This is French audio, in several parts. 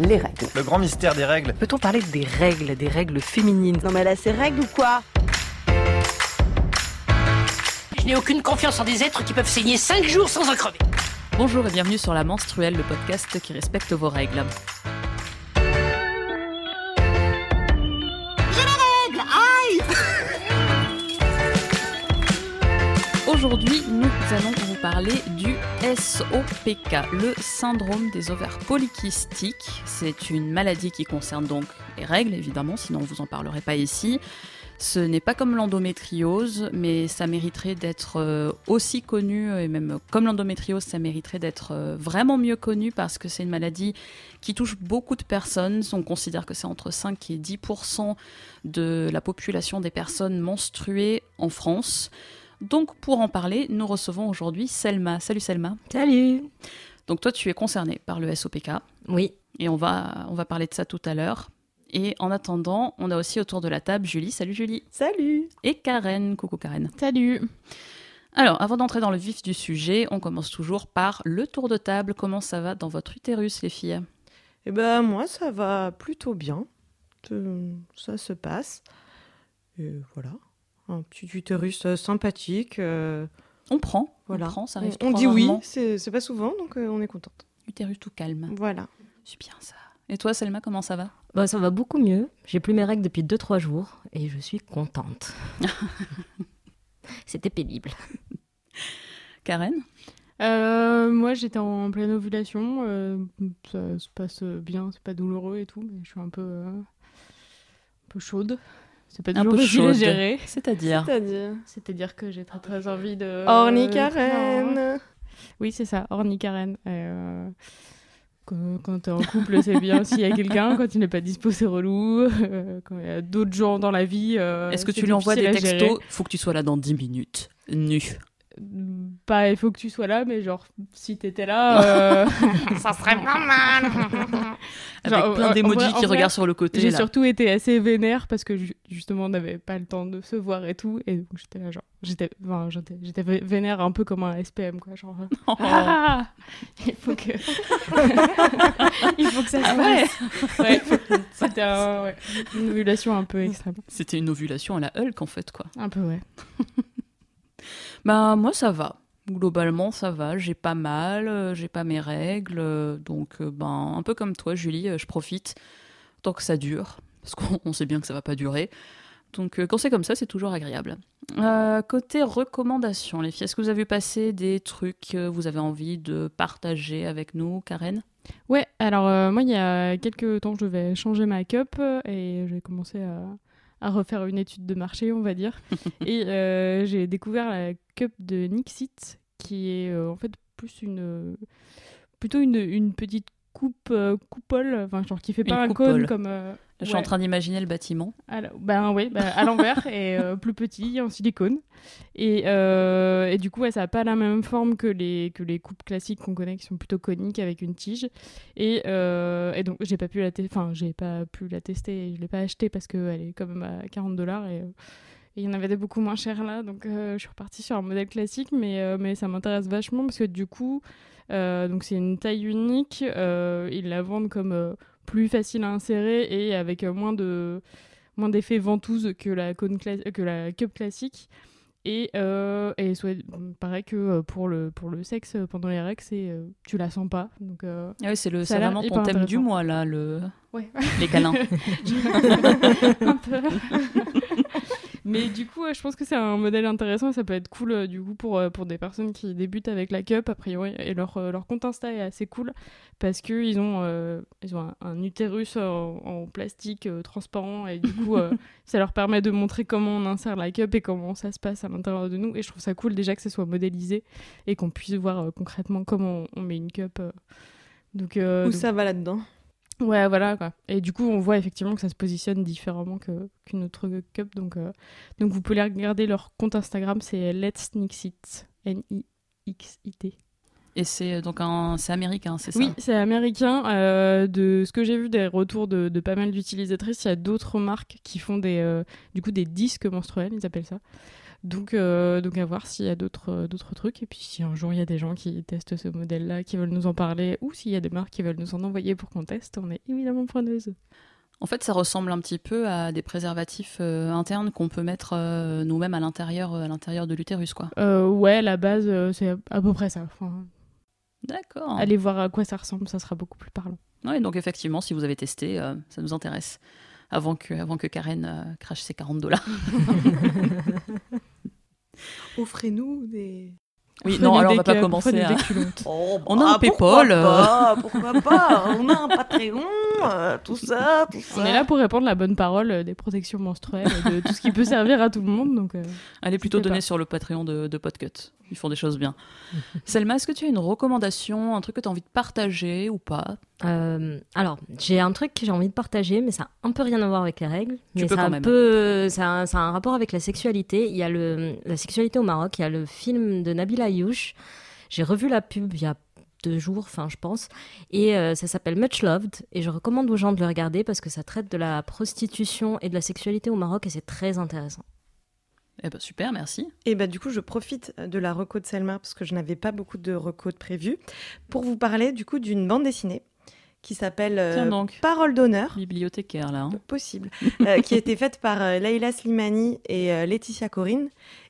les règles. Le grand mystère des règles. Peut-on parler des règles, des règles féminines? Non mais là c'est règles ou quoi? Je n'ai aucune confiance en des êtres qui peuvent saigner 5 jours sans en crever. Bonjour et bienvenue sur La Menstruelle, le podcast qui respecte vos règles. Aujourd'hui, nous allons parler du SOPK, le syndrome des ovaires polykystiques. C'est une maladie qui concerne donc les règles, évidemment, sinon on vous en parlerait pas ici. Ce n'est pas comme l'endométriose, mais ça mériterait d'être euh, aussi connu, et même comme l'endométriose, ça mériterait d'être euh, vraiment mieux connu parce que c'est une maladie qui touche beaucoup de personnes. On considère que c'est entre 5 et 10% de la population des personnes menstruées en France. Donc pour en parler, nous recevons aujourd'hui Selma. Salut Selma. Salut Donc toi tu es concernée par le SOPK Oui. et on va, on va parler de ça tout à l'heure. Et en attendant, on a aussi autour de la table Julie. Salut Julie. Salut Et Karen. Coucou Karen. Salut. Alors, avant d'entrer dans le vif du sujet, on commence toujours par le tour de table. Comment ça va dans votre utérus, les filles? Eh ben moi ça va plutôt bien. Euh, Ça se passe. Et voilà. Un petit utérus euh, sympathique. euh, On prend. voilà. On prend, ça on, arrive on trop dit oui, rarement. c'est c'est pas souvent, donc euh, on est contente. Utérus tout calme. Voilà. C'est bien ça. Et toi, Selma, comment ça va? Bah ça va beaucoup mieux. J'ai plus mes règles depuis 2-3 jours et je suis contente. C'était pénible. Karen? Euh, moi, j'étais en pleine ovulation. euh, ça se passe bien, c'est pas douloureux et tout, mais je suis un peu, euh, un peu chaude. C'est pas Un toujours chaude. gérer. C'est-à-dire C'est-à-dire que j'ai très très envie de. Karen. Oui, c'est ça, Orny Karen. Euh, quand quand t'es en couple, c'est bien s'il y a quelqu'un. Quand il n'est pas dispo, c'est relou. Euh, quand il y a d'autres gens dans la vie. euh, Est-ce que tu lui envoies des textos Faut que tu sois là dans 10 minutes. Nu. Pas, il faut que tu sois là, mais genre, si t'étais là, euh, Ça serait pas mal. Avec Genre, plein en qui vrai, regardent sur le côté. J'ai surtout été assez vénère parce que ju- justement on n'avait pas le temps de se voir et tout et donc j'étais là genre j'étais enfin, j'étais j'étais vé- vénère un peu comme un SPM quoi genre euh, Oh. ah, il faut que il faut que ça se Ah ouais. passe ouais c'était un- ouais, une ovulation un peu extrême C'était une ovulation à la Hulk en fait quoi. un peu ouais Bah moi ça va. Globalement ça va. J'ai pas mal, euh, j'ai pas mes règles, euh, donc euh, ben un peu comme toi Julie, je profite tant que ça dure parce qu'on on sait bien que ça va pas durer. Donc quand c'est comme ça, c'est toujours agréable. Euh, côté recommandations, les filles, est-ce que vous avez passé des trucs que vous avez envie de partager avec nous, Karen? Ouais alors euh, moi il y a quelques temps je vais changer ma cup et j'ai commencé à à refaire une étude de marché, on va dire. et euh, j'ai découvert la cup de Nixit, qui est euh, en fait plus une. euh, plutôt une, une petite coupe, euh, coupole, enfin, genre qui fait pas Une un cône coupole. comme. euh, Je suis en train d'imaginer le bâtiment. la- ben oui, ben, à l'envers et euh, plus petit, en silicone. Et, euh, et du coup, ouais, ça n'a pas la même forme que les, que les coupes classiques qu'on connaît, qui sont plutôt coniques avec une tige. Et, et donc, j'ai pas pu la enfin, j'ai pas pu la tester, et je l'ai pas achetée parce qu'elle est quand même à 40 dollars et. Et il y en avait des beaucoup moins chers là, donc euh, je suis repartie sur un modèle classique, mais, euh, mais ça m'intéresse vachement parce que du coup, euh, donc c'est une taille unique, ils la vendent comme plus facile à insérer et avec moins de moins d'effet ventouse que la que la cup classique. Et, euh, et soit, pareil que pour le, pour le sexe pendant les règles, c'est, euh, tu la sens pas. Donc, euh, Ah c'est le, c'est vraiment ton thème du mois là, le ouais. les câlins. un peu. Mais du coup, je pense que c'est un modèle intéressant et ça peut être cool euh, du coup pour, euh, pour des personnes qui débutent avec la cup a priori et leur, euh, leur compte Insta est assez cool parce que ils ont, euh, ils ont un, un utérus en, en plastique euh, transparent et du coup euh, ça leur permet de montrer comment on insère la cup et comment ça se passe à l'intérieur de nous et je trouve ça cool déjà que ce soit modélisé et qu'on puisse voir euh, concrètement comment on, on met une cup. euh. Donc, euh, Où donc- ça va là-dedans? Ouais, voilà quoi. Et du coup, on voit effectivement que ça se positionne différemment que- qu'une autre cup. Donc, euh, donc, vous pouvez regarder leur compte Instagram, c'est Let's Nixit. N-I-X-I-T. Et c'est donc un, c'est américain, c'est ça Oui, c'est américain. Euh, de ce que j'ai vu des retours de, de pas mal d'utilisatrices, il y a d'autres marques qui font des, euh, du coup, des disques menstruels, ils appellent ça. Donc, euh, donc à voir s'il y a d'autres d'autres trucs. Et puis si un jour il y a des gens qui testent ce modèle-là, qui veulent nous en parler, ou s'il y a des marques qui veulent nous en envoyer pour qu'on teste, on est évidemment preneuse. En fait, ça ressemble un petit peu à des préservatifs euh, internes qu'on peut mettre euh, nous-mêmes à l'intérieur, à l'intérieur de l'utérus, quoi. Euh, ouais, la base, c'est à peu près ça. Enfin, D'accord. allez voir à quoi ça ressemble, ça sera beaucoup plus parlant. Ouais, donc effectivement, si vous avez testé, euh, ça nous intéresse. Avant que, avant que Karen euh, crache ses 40 dollars. Offrez-nous des. Oui, non, alors on va pas commencer à... culottes. Oh, On a un bah, Paypal, Pourquoi euh. pas, pourquoi pas On a un Patreon, euh, tout ça, tout ça. On est là pour répandre la bonne parole euh, des protections menstruelles, de tout ce qui peut servir à tout le monde. Donc, euh, Elle est plutôt pas. sur le Patreon de, de Podcut. Ils font des choses bien. Selma, est-ce que tu as une recommandation, un truc que tu as envie de partager ou pas? Euh, alors, j'ai un truc que j'ai envie de partager, mais ça a un peu rien à voir avec les règles. Tu mais peux ça, quand même. peu, ça, a, ça a un rapport avec la sexualité. Il y a le, la sexualité au Maroc, il y a le film de Nabil Ayouch. J'ai revu la pub il y a deux jours, enfin je pense, et euh, ça s'appelle Much Loved, et je recommande aux gens de le regarder parce que ça traite de la prostitution et de la sexualité au Maroc, et c'est très intéressant. Eh ben super, merci. Et bah du coup, je profite de la reco de Selma parce que je n'avais pas beaucoup de reco de prévues pour vous parler du coup d'une bande dessinée qui s'appelle euh, Parole d'honneur. bibliothécaire là. hein. possible, euh, qui a été faite par euh, Leïla Slimani et euh, Laetitia Corinne,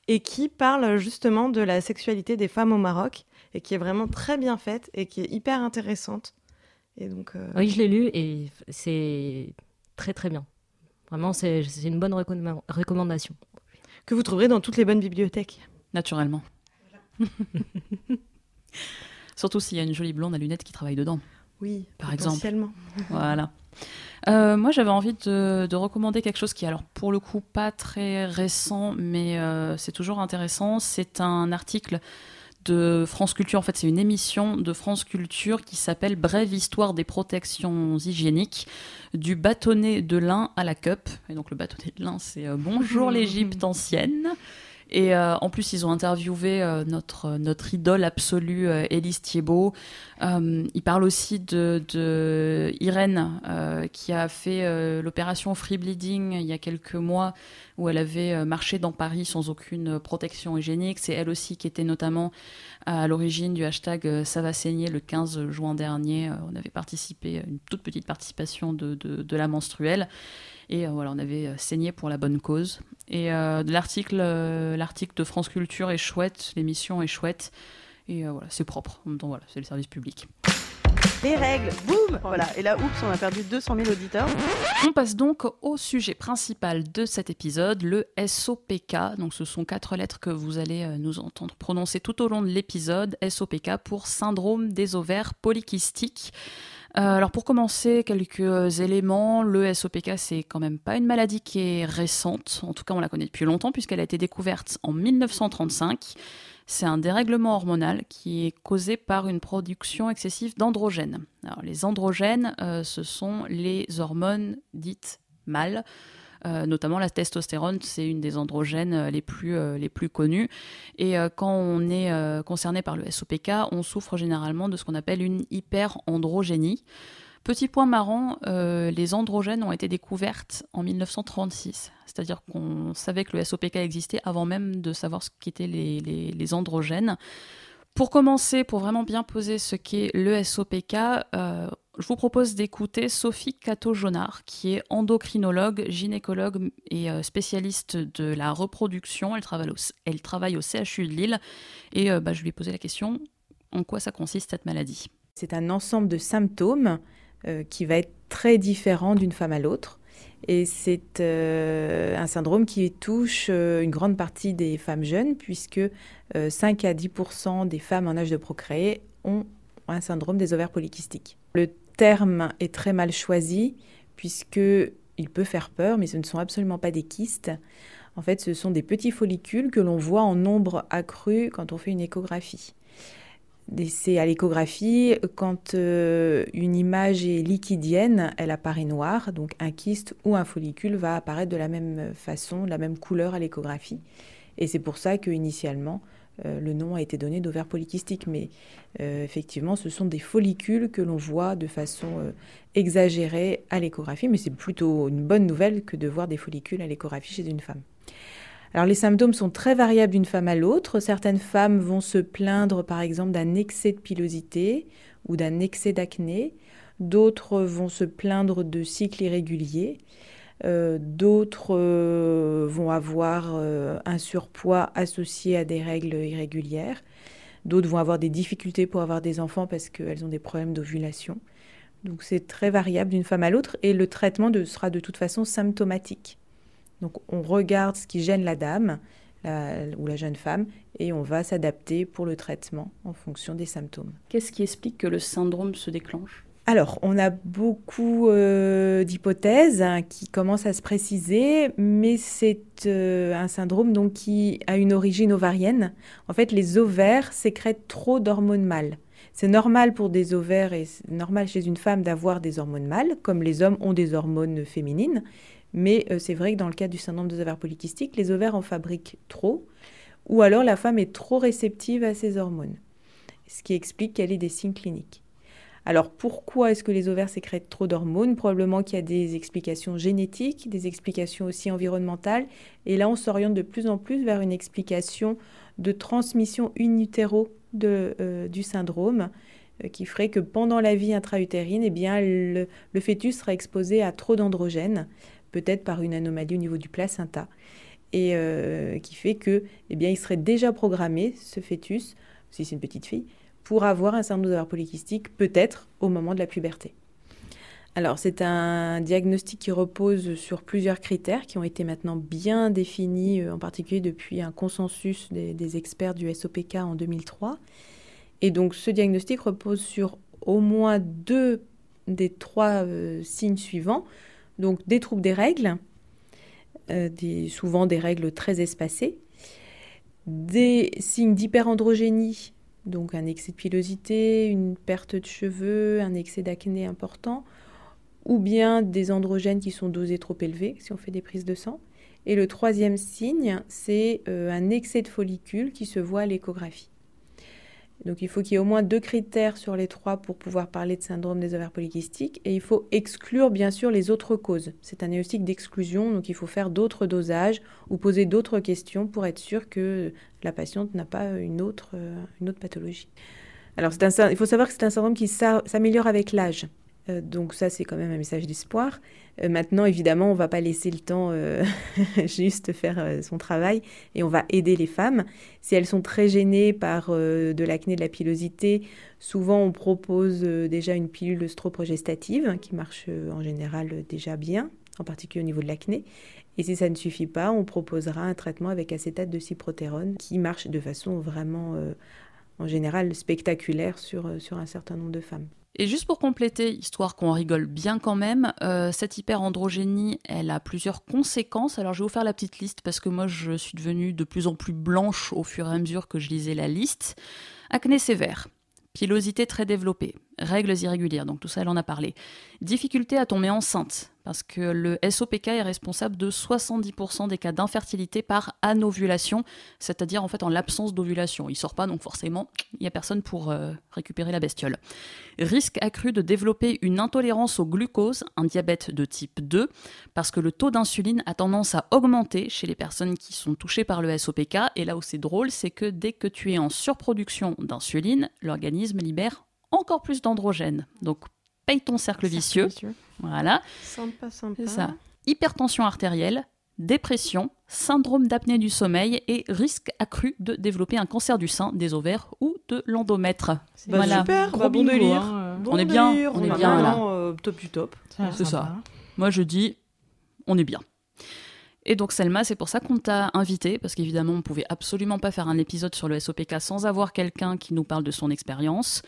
et qui parle justement de la sexualité des femmes au Maroc, et qui est vraiment très bien faite, et qui est hyper intéressante. Et donc, euh, Oui, je l'ai lu, et c'est très très bien. Vraiment, c'est c'est une bonne recommanda- recommandation. que vous trouverez dans toutes les bonnes bibliothèques. Naturellement. Surtout s'il y a une jolie blonde à lunettes qui travaille dedans. Oui, Par exemple. Voilà. Euh, moi, j'avais envie de, de recommander quelque chose qui est alors pour le coup pas très récent, mais euh, c'est toujours intéressant. C'est un article de France Culture. En fait, c'est une émission de France Culture qui s'appelle Brève histoire des protections hygiéniques du bâtonnet de lin à la cup. Et donc le bâtonnet de lin, c'est euh, Bonjour l'Égypte ancienne. Et euh, en plus, ils ont interviewé euh, notre, notre idole absolue, euh, Élise Thiebaud. Euh, ils parlent aussi de, de Irène, qui a fait l'opération Free Bleeding il y a quelques mois, où elle avait marché dans Paris sans aucune protection hygiénique. C'est elle aussi qui était notamment à l'origine du hashtag Ça va saigner le 15 juin dernier. On avait participé, une toute petite participation de, de la menstruelle. Et euh, voilà, on avait euh, saigné pour la bonne cause. Et euh, l'article, l'article de France Culture est chouette, l'émission est chouette. Et voilà, c'est propre. En même temps, voilà, c'est le service public. Les règles, boum Voilà, et là, oups, on a perdu 200 000 auditeurs. On passe donc au sujet principal de cet épisode, le SOPK. Donc ce sont quatre lettres que vous allez nous entendre prononcer tout au long de l'épisode. SOPK pour syndrome des ovaires polykystiques. Euh, alors pour commencer, quelques éléments. Le SOPK, c'est quand même pas une maladie qui est récente. En tout cas, on la connaît depuis longtemps puisqu'elle a été découverte en 1935. C'est un dérèglement hormonal qui est causé par une production excessive d'androgènes. Les androgènes, euh, ce sont les hormones dites mâles. Euh, notamment la testostérone, c'est une des androgènes euh, les plus, euh, les plus connues. Et quand on est concerné par le SOPK, on souffre généralement de ce qu'on appelle une hyperandrogénie. Petit point marrant, les androgènes ont été découvertes en 1936. C'est-à-dire qu'on savait que le SOPK existait avant même de savoir ce qu'étaient les, androgènes. Pour commencer, pour vraiment bien poser ce qu'est le SOPK, je vous propose d'écouter Sophie Cato-Jonard, qui est endocrinologue, gynécologue et euh, spécialiste de la reproduction. Elle travaille au, CHU de Lille. Et euh, bah, je lui ai posé la question en quoi ça consiste cette maladie? C'est un ensemble de symptômes euh, qui va être très différent d'une femme à l'autre. Et c'est un syndrome qui touche une grande partie des femmes jeunes, puisque euh, 5 à 10% des femmes en âge de procréer ont un syndrome des ovaires polykystiques. Terme est très mal choisi, puisqu'il peut faire peur, mais ce ne sont absolument pas des kystes. En fait, ce sont des petits follicules que l'on voit en nombre accru quand on fait une échographie. C'est à l'échographie, quand euh, une image est liquidienne, elle apparaît noire, donc un kyste ou un follicule va apparaître de la même façon, de la même couleur à l'échographie. Et c'est pour ça qu'initialement, euh, le nom a été donné d'ovaire polykystique. Mais euh, effectivement, ce sont des follicules que l'on voit de façon euh, exagérée à l'échographie, mais c'est plutôt une bonne nouvelle que de voir des follicules à l'échographie chez une femme. Alors les symptômes sont très variables d'une femme à l'autre. Certaines femmes vont se plaindre par exemple d'un excès de pilosité ou d'un excès d'acné. D'autres vont se plaindre de cycles irréguliers. Euh, d'autres euh, vont avoir euh, un surpoids associé à des règles irrégulières. D'autres vont avoir des difficultés pour avoir des enfants parce qu'elles ont des problèmes d'ovulation. Donc c'est très variable d'une femme à l'autre et le traitement sera de toute façon symptomatique. Donc on regarde ce qui gêne la dame ou la jeune femme et on va s'adapter pour le traitement en fonction des symptômes. Qu'est-ce qui explique que le syndrome se déclenche? Alors, on a beaucoup euh, d'hypothèses hein, qui commencent à se préciser, mais c'est euh, un syndrome donc, qui a une origine ovarienne. En fait, les ovaires sécrètent trop d'hormones mâles. C'est normal pour des ovaires et c'est normal chez une femme d'avoir des hormones mâles, comme les hommes ont des hormones féminines. Mais euh, c'est vrai que dans le cas du syndrome des ovaires polykystiques, les ovaires en fabriquent trop, ou alors la femme est trop réceptive à ces hormones, ce qui explique qu'elle ait des signes cliniques. Alors pourquoi est-ce que les ovaires sécrètent trop d'hormones? Probablement qu'il y a des explications génétiques, des explications aussi environnementales. Et là, on s'oriente de plus en plus vers une explication de transmission in euh, du syndrome euh, qui ferait que pendant la vie intra-utérine, eh bien, le, fœtus sera exposé à trop d'androgènes, peut-être par une anomalie au niveau du placenta, et euh, qui fait que, eh bien, il serait déjà programmé, ce fœtus, si c'est une petite fille, pour avoir un syndrome d'ovaire polykystique, peut-être au moment de la puberté. Alors, c'est un diagnostic qui repose sur plusieurs critères qui ont été maintenant bien définis, euh, en particulier depuis un consensus des, experts du SOPK en 2003. Et donc, ce diagnostic repose sur au moins deux des trois euh, signes suivants. Donc, des troubles des règles, euh, souvent des règles très espacées, des signes d'hyperandrogénie donc un excès de pilosité, une perte de cheveux, un excès d'acné important, ou bien des androgènes qui sont dosés trop élevés si on fait des prises de sang. Et le troisième signe, c'est euh, un excès de follicules qui se voit à l'échographie. Donc il faut qu'il y ait au moins deux critères sur les trois pour pouvoir parler de syndrome des ovaires polykystiques et il faut exclure bien sûr les autres causes. C'est un diagnostic d'exclusion, donc il faut faire d'autres dosages ou poser d'autres questions pour être sûr que la patiente n'a pas une autre, euh, une autre pathologie. Alors il faut savoir que c'est un syndrome qui s'améliore avec l'âge. Euh, donc ça, c'est quand même un message d'espoir. Euh, maintenant, évidemment, on ne va pas laisser le temps euh, juste faire son travail et on va aider les femmes. Si elles sont très gênées par de l'acné, de la pilosité, souvent on propose déjà une pilule stroprogestative qui marche en général déjà bien, en particulier au niveau de l'acné. Et si ça ne suffit pas, on proposera un traitement avec acétate de cyprotérone qui marche de façon vraiment, en général, spectaculaire sur, sur un certain nombre de femmes. Et juste pour compléter, histoire qu'on rigole bien quand même, euh, cette hyperandrogénie, elle a plusieurs conséquences. Alors je vais vous faire la petite liste parce que moi je suis devenue de plus en plus blanche au fur et à mesure que je lisais la liste. Acné sévère, pilosité très développée, règles irrégulières, donc tout ça elle en a parlé. Difficulté à tomber enceinte, parce que le SOPK est responsable de 70% des cas d'infertilité par anovulation, c'est-à-dire en fait en l'absence d'ovulation. Il sort pas, donc forcément, il n'y a personne pour euh, récupérer la bestiole. Risque accru de développer une intolérance au glucose, un diabète de type 2, parce que le taux d'insuline a tendance à augmenter chez les personnes qui sont touchées par le SOPK. Et là où c'est drôle, c'est que dès que tu es en surproduction d'insuline, l'organisme libère encore plus d'androgènes. Donc paye ton cercle, vicieux. Voilà. Sympa, sympa. ça. Hypertension artérielle, dépression, syndrome d'apnée du sommeil et risque accru de développer un cancer du sein, des ovaires ou de l'endomètre. Bah, voilà. Super, bah, bon délire. Hein, on, est bien, on, est bien, là. Euh, top du top. C'est ça. Moi je dis, on est bien. Et donc Selma, c'est pour ça qu'on t'a invité, parce qu'évidemment on pouvait absolument pas faire un épisode sur le SOPK sans avoir quelqu'un qui nous parle de son expérience.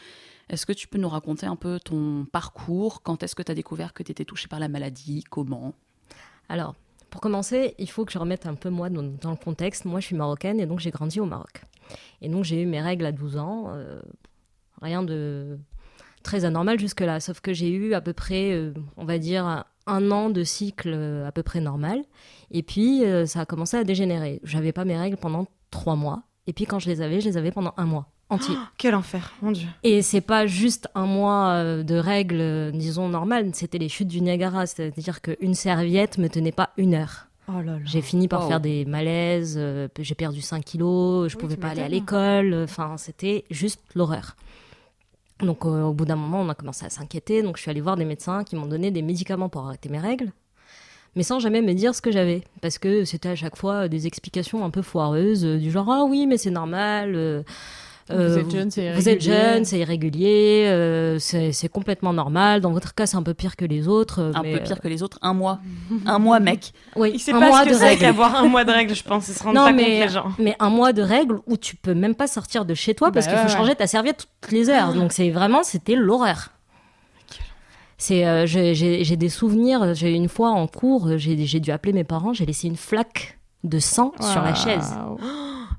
Est-ce que tu peux nous raconter un peu ton parcours? Quand est-ce que tu as découvert que tu étais touchée par la maladie? Comment? Alors, pour commencer, il faut que je remette un peu moi dans, le contexte. Moi, je suis marocaine et donc j'ai grandi au Maroc. Et donc j'ai eu mes règles à 12 ans. Euh, rien de très anormal jusque-là, sauf que j'ai eu à peu près, euh, on va dire, un an de cycle euh, à peu près normal. Et puis, ça a commencé à dégénérer. J'avais pas mes règles pendant trois mois. Et puis, quand je les avais, je les avais pendant un mois entier. Oh, quel enfer, mon Dieu. Et c'est pas juste un mois euh, de règles, euh, disons, normales, c'était les chutes du Niagara. C'est-à-dire qu'une serviette me tenait pas une heure. Oh là là. J'ai fini par Wow. faire des malaises, euh, j'ai perdu 5 kilos, je Oui, pouvais pas aller à l'école, enfin c'était juste l'horreur. Donc euh, au bout d'un moment, on a commencé à s'inquiéter, donc je suis allée voir des médecins qui m'ont donné des médicaments pour arrêter mes règles, mais sans jamais me dire ce que j'avais, parce que c'était à chaque fois des explications un peu foireuses, du genre ah oui mais c'est normal. Euh, Vous euh, êtes jeune, c'est vous êtes irrégulier. jeune, c'est irrégulier, euh, c'est complètement normal. Dans votre cas, c'est un peu pire que les autres. euh, Un mais, peu pire que les autres. Un mois. un mois, mec. euh, oui, Il sait un pas mois ce que de c'est règles. qu'avoir un mois de règles, je pense. Ils se rendent Non, pas mais- compte, les gens. Mais un mois de règles où tu peux même pas sortir de chez toi parce Bah qu'il faut ouais, ouais. changer ta serviette toutes les heures. Donc c'est vraiment, c'était l'horreur. C'est, euh, j'ai des souvenirs. J'ai une fois en cours, j'ai j'ai dû appeler mes parents. J'ai laissé une flaque de sang sur la chaise. Waouh.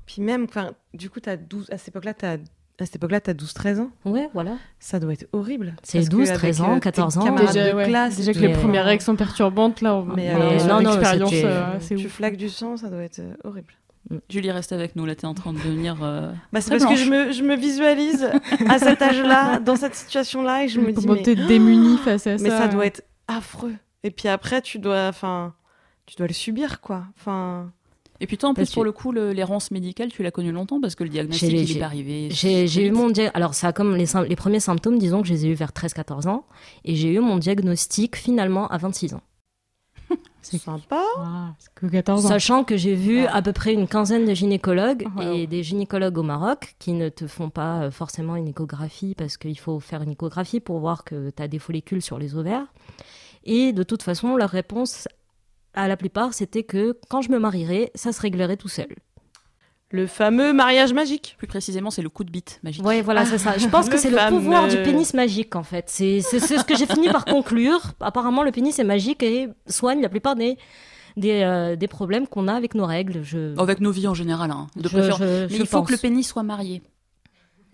Puis même, du coup, as 12... à cette époque-là, tu as... À cette époque-là, tu as 12-13 ans. Ouais, voilà. Ça doit être horrible. C'est Parce que 12, avec, 13 ans, euh, tes 14 ans. camarades Déjà, de ouais, classe, déjà que les premières règles sont perturbantes, là, on Mais mais alors, alors, non, non, l'expérience, c'était- euh, c'est tu ouf. flaques du sang, ça doit être euh, horrible. Julie, reste avec nous. Là, t'es en train de devenir. euh, Bah, c'est parce que je me, je me visualise à cet âge-là, dans cette situation-là, et je me dis, Comment mais, t'es démunie face à ça mais ça doit être affreux. Et puis après, tu dois, enfin, tu dois le subir, quoi. Enfin, Et puis toi, en plus, Parce pour le coup, le- l'errance médicale, tu l'as connue longtemps parce que le diagnostic, J'ai- il j'ai- est pas arrivé. J'ai eu mon dia- alors ça a comme les, premiers symptômes, disons que je les ai eu vers 13-14 ans, et j'ai eu mon diagnostic finalement à 26 ans. c'est sympa. Ah, c'est que 14 ans. Sachant que j'ai vu à peu près une quinzaine de gynécologues Wow. et des gynécologues au Maroc qui ne te font pas euh, forcément une échographie parce qu'il faut faire une échographie pour voir que tu as des follicules sur les ovaires. Et de toute façon, leur réponse à la plupart, c'était que quand je me marierais, ça se réglerait tout seul. Le fameux mariage magique. Plus précisément, c'est le coup de bite magique. Ouais, voilà, c'est ça. Je pense que Le c'est le pouvoir du pénis magique, en fait. C'est ce que j'ai fini par conclure. Apparemment, le pénis est magique et soigne la plupart des, des, euh, des problèmes qu'on a avec nos règles. Je, Avec nos vies en général. hein, de je- préférence. je- Mais je il faut pense. que le pénis soit marié.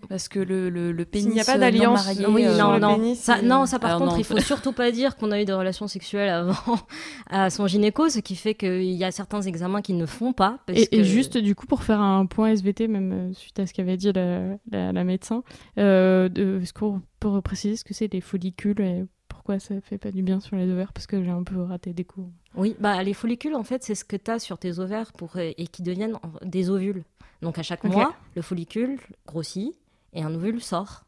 Parce que le, le, le pénis. S'il n'y a pas euh, d'alliance, non Oui, euh, non, le non. pénis, ça, non, ça par Alors contre, non. il faut surtout pas dire qu'on a eu des relations sexuelles avant à son gynéco, ce qui fait qu'il y a certains examens qui ne font pas. Parce Et, juste, du coup, pour faire un point SVT, même euh, suite à ce qu'avait dit la, la- la médecin, euh, de- est-ce qu'on peut préciser ce que c'est les follicules et pourquoi ça fait pas du bien sur les ovaires? Parce que j'ai un peu raté des cours. Oui, bah, les follicules, en fait, c'est ce que tu as sur tes ovaires pour, et qui deviennent en- des ovules. Donc à chaque mois, le follicule grossit et un ovule sort.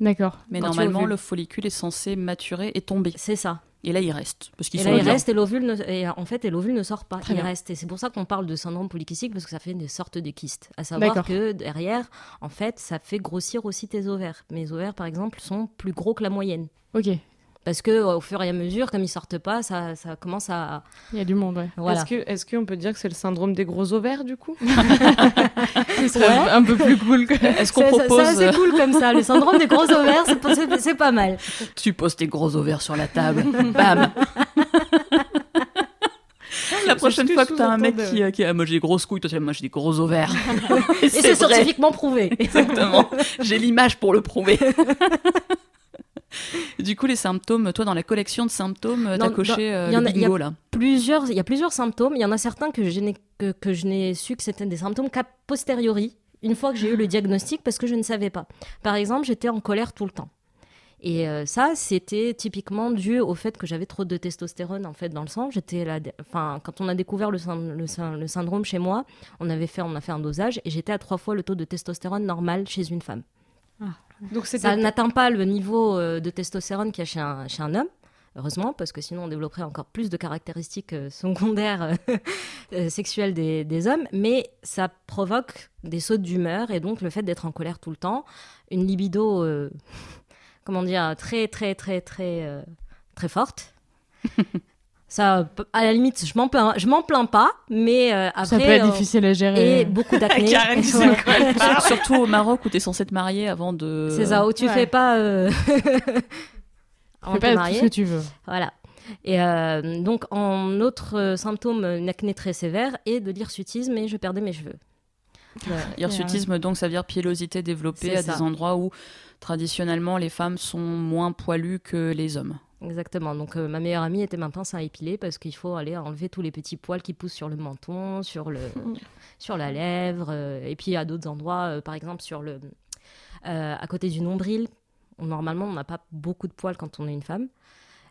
D'accord. Mais Quand normalement, le follicule est censé maturer et tomber. C'est ça. Et là, il reste. Parce Et là, il reste et l'ovule ne, et en fait, et l'ovule ne sort pas. Très il bien. reste. Et c'est pour ça qu'on parle de syndrome polykystique parce que ça fait des sortes de kystes. À savoir que derrière, en fait, ça fait grossir aussi tes ovaires. Mes ovaires, par exemple, sont plus gros que la moyenne. Ok. Parce que au fur et à mesure, comme ils sortent pas, ça, ça commence à. Il y a du monde, ouais. Voilà. Est-ce que, est-ce qu'on peut dire que c'est le syndrome des gros ovaires, du coup Ce serait un peu plus cool. que- Est-ce qu'on C'est- c'est- propose. C'est assez cool comme ça. Le syndrome des gros ovaires, c'est pas- c'est c'est pas mal. Tu poses tes gros ovaires sur la table. Bam La prochaine fois que t'as un mec qui, euh, qui a moi j'ai des grosses couilles, toi tu as moi j'ai des gros ovaires. Et Et c'est scientifiquement prouvé. Exactement. J'ai l'image pour le prouver. Du coup, les symptômes, toi dans la collection de symptômes, t'as coché euh, le a- là. plusieurs, il y a plusieurs symptômes. Il y en a certains que je n'ai que, que je n'ai su que c'était des symptômes qu'a posteriori, une fois que j'ai eu le diagnostic, parce que je ne savais pas. Par exemple, j'étais en colère tout le temps. Et euh, ça, c'était typiquement dû au fait que j'avais trop de testostérone en fait dans le sang. J'étais là, enfin, quand on a découvert le, le syndrome chez moi, on avait fait, on a fait un dosage et j'étais à trois fois le taux de testostérone normal chez une femme. Donc Ça n'atteint pas le niveau euh, de testostérone qu'il y a chez un, chez un homme, heureusement, parce que sinon on développerait encore plus de caractéristiques euh, secondaires euh, sexuelles des, des hommes, mais ça provoque des sautes d'humeur et donc le fait d'être en colère tout le temps, une libido, euh, comment dire, très très très très euh, très forte. Ça, à la limite, je m'en plains, je m'en plains pas, mais euh, après, ça peut être euh, difficile à gérer. et beaucoup d'acné. Ouais. Surtout au Maroc où t'es censé te marier avant de. C'est ça, où tu Ouais. fais pas. euh, Fais pas tout ce que tu veux. Voilà. Et euh, donc, en autre euh, symptôme, une acné très sévère et de l'hirsutisme, et je perdais mes cheveux. Hirsutisme, donc ça veut dire pilosité développée à ça. des endroits où traditionnellement les femmes sont moins poilues que les hommes. Exactement. Donc, euh, ma meilleure amie était ma pince à épiler parce qu'il faut aller enlever tous les petits poils qui poussent sur le menton, sur, le, sur la lèvre, euh, et puis à d'autres endroits, euh, par exemple sur le, euh, à côté du nombril. Normalement, on n'a pas beaucoup de poils quand on est une femme.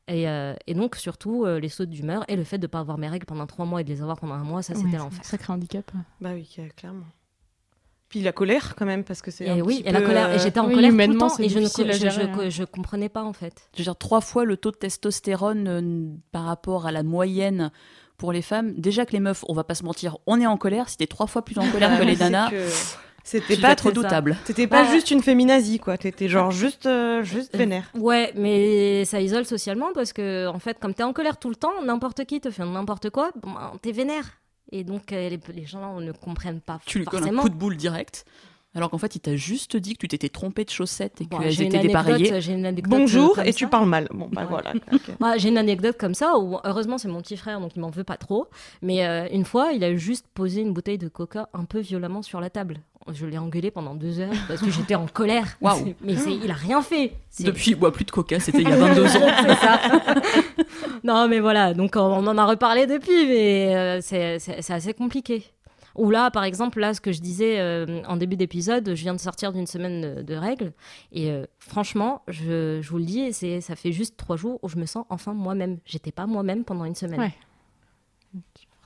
Et, euh, et donc, surtout, euh, les sautes d'humeur et le fait de ne pas avoir mes règles pendant trois mois et de les avoir pendant un mois, ça, Ouais, c'était c'est l'enfer. un Sacré handicap. Bah oui, clairement. Puis la colère quand même, parce que c'est. Et un oui, petit et la colère. Et euh, j'étais en oui, colère tout le humainement, temps et je ne je, je- je comprenais pas en fait. Je veux dire, trois fois le taux de testostérone euh, par rapport à la moyenne pour les femmes. Déjà que les meufs, on va pas se mentir, on est en colère. Si t'es trois fois plus en colère que les nanas, que C'était pas c'est ça. redoutable. T'étais pas Bah, juste une féminazie, quoi. T'étais genre juste, euh, juste Euh, vénère. Ouais, mais ça isole socialement parce que, en fait, comme t'es en colère tout le temps, n'importe qui te fait n'importe quoi, bon, t'es vénère. Et donc, euh, les, les gens ne comprennent pas Tu lui colles un forcément. coup de boule direct. Alors qu'en fait, il t'a juste dit que tu t'étais trompé de chaussettes et Bon, qu'elles étaient dépareillées. anecdote, j'ai une anecdote euh, Bonjour, comme et tu parles mal. Bon, bah Ouais. voilà. Moi, j'ai une anecdote comme ça où, heureusement, c'est mon petit frère, donc il m'en veut pas trop. Mais euh, une fois, il a juste posé une bouteille de coca un peu violemment sur la table. Je l'ai engueulé pendant deux heures parce que j'étais en colère. Waouh. Mais c'est- il a rien fait. C'est- Depuis, il boit plus de coca, c'était il y a 22 ans. c'est ça. non, mais voilà, donc on on en a reparlé depuis, mais euh, c'est c'est- c'est assez compliqué. Ou là, par exemple, là, ce que je disais euh, en début d'épisode, je viens de sortir d'une semaine de, règles, et euh, franchement, je, je vous le dis, ça fait juste trois jours où je me sens enfin moi-même. J'étais pas moi-même pendant une semaine.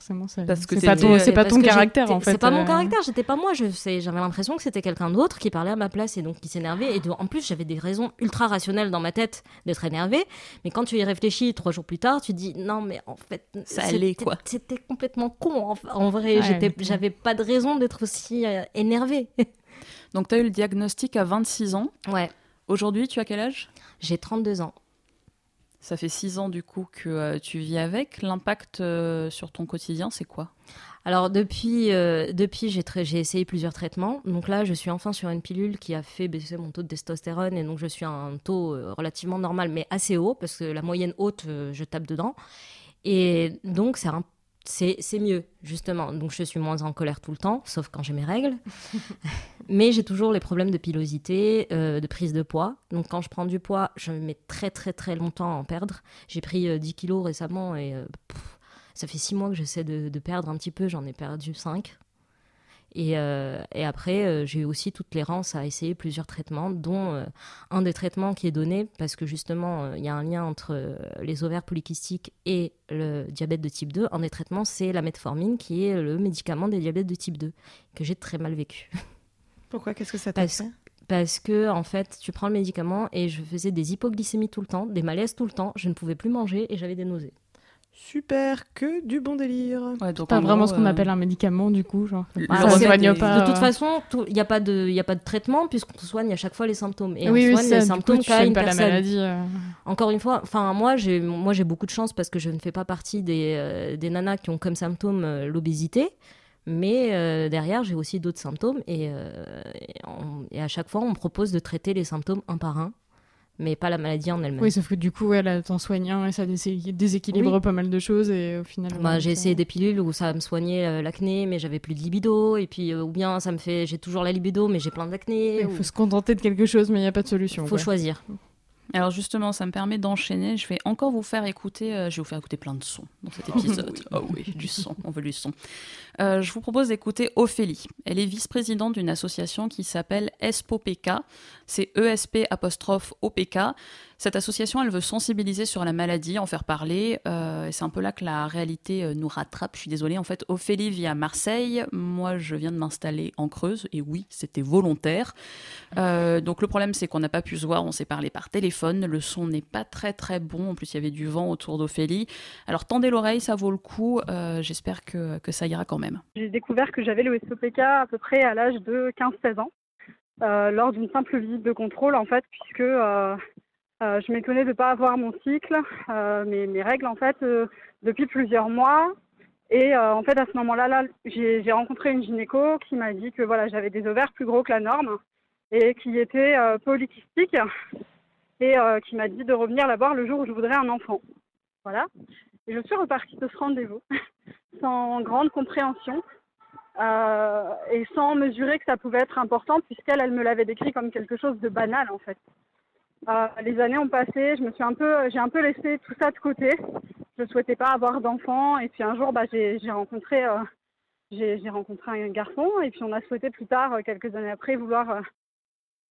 Forcément, ça- Parce que c'est pas ton, c'est pas Parce ton que caractère en fait. C'est pas mon euh, caractère, j'étais pas moi. Je sais- J'avais l'impression que c'était quelqu'un d'autre qui parlait à ma place et donc qui s'énervait. Et de- en plus, j'avais des raisons ultra rationnelles dans ma tête d'être énervé. Mais quand tu y réfléchis trois jours plus tard, tu dis non, mais en fait, Ça c'était- allait, quoi. C'était complètement con. En, en vrai, Ouais, j'étais, ok. j'avais pas de raison d'être aussi euh, énervée. Donc, tu as eu le diagnostic à 26 ans. ouais, Aujourd'hui, tu as quel âge? J'ai 32 ans. Ça fait 6 ans du coup que euh, tu vis avec. L'impact euh, sur ton quotidien, c'est quoi? Alors depuis, euh, depuis j'ai, essayé plusieurs traitements. Donc là, je suis enfin sur une pilule qui a fait baisser mon taux de testostérone et donc je suis à un taux relativement normal, mais assez haut parce que la moyenne haute, je tape dedans. Et donc c'est un- c'est, mieux justement. Donc je suis moins en colère tout le temps, sauf quand j'ai mes règles. mais j'ai toujours les problèmes de pilosité, euh, de prise de poids. Donc quand je prends du poids, je mets très très très longtemps à en perdre. J'ai pris euh, 10 kilos récemment et euh, pff, ça fait six mois que j'essaie de, de perdre un petit peu, j'en ai perdu 5. Et, euh, et après, euh, j'ai eu aussi toutes les rances à essayer plusieurs traitements, dont euh, un des traitements qui est donné parce que justement, il y a un lien entre les ovaires polykystiques et le diabète de type 2. Un des traitements, c'est la metformine, qui est le médicament des diabètes de type 2, que j'ai très mal vécu. Pourquoi? Qu'est-ce que ça t'a fait? Parce que, en fait, tu prends le médicament et je faisais des hypoglycémies tout le temps, des malaises tout le temps, je ne pouvais plus manger et j'avais des nausées. Super, que du bon délire. Ouais, donc Pas en vraiment gros, ce qu'on euh, appelle un médicament du coup, genre. Le ça soigne pas. de toute façon, il n'y a, pas de- y a pas de traitement puisqu'on soigne à chaque fois les symptômes. Et oui, on oui, soigne ça, les symptômes coup, une pas personne. la maladie. euh. Encore une fois, enfin moi j'ai moi j'ai beaucoup de chance parce que je ne fais pas partie des, euh, des nanas qui ont comme symptôme euh, l'obésité, mais euh, derrière j'ai aussi d'autres symptômes et, euh, et, on- et à chaque fois on me propose de traiter les symptômes un par un, mais pas la maladie en elle-même. Oui, sauf que du coup, ouais, là, t'en soignes un et ça désé- déséquilibre Oui. pas mal de choses et au final. Bah, ouais, j'ai essayé des pilules où ça me soignait euh, l'acné, mais j'avais plus de libido, et puis euh, ou bien ça me fait, j'ai toujours la libido, mais j'ai plein d'acné. Il ou- faut se contenter de quelque chose, mais il n'y a pas de solution. faut quoi. choisir. Alors justement, ça me permet d'enchaîner. Je vais encore vous faire écouter. euh, je vais vous faire écouter plein de sons dans cet épisode. Oh oui, du son. On veut du son. Euh, je vous propose d'écouter Ophélie. Elle est vice-présidente d'une association qui s'appelle ESPOPK. C'est ESP apostrophe OPK. Cette association, elle veut sensibiliser sur la maladie, en faire parler. euh, c'est un peu là que la réalité euh, nous rattrape. Je suis désolée. En fait, Ophélie vit à Marseille. Moi, je viens de m'installer en Creuse. Et oui, c'était volontaire. Donc le problème, c'est qu'on n'a pas pu se voir. On s'est parlé par téléphone. Le son n'est pas très très bon. En plus, il y avait du vent autour d'Ophélie. Alors tendez l'oreille, ça vaut le coup. J'espère que, que ça ira quand même. J'ai découvert que j'avais le SOPK à peu près à l'âge de 15-16 ans, euh, lors d'une simple visite de contrôle en fait, puisque euh, euh, je m'étonnais de ne pas avoir mon cycle, mes, règles en fait, depuis plusieurs mois. Et en fait, à ce moment-là, là, j'ai rencontré une gynéco qui m'a dit que voilà, j'avais des ovaires plus gros que la norme et qui étaient polykystiques et qui m'a dit de revenir la voir le jour où je voudrais un enfant. Voilà. Et je suis repartie de ce rendez-vous sans grande compréhension euh, et sans mesurer que ça pouvait être important puisqu'elle, elle me l'avait décrit comme quelque chose de banal en fait. Euh, les années ont passé, je me suis un peu, j'ai un peu laissé tout ça de côté. Je souhaitais pas avoir d'enfant et puis un jour, bah, j'ai rencontré, euh, j'ai rencontré un garçon et puis on a souhaité plus tard, euh, quelques années après, vouloir euh,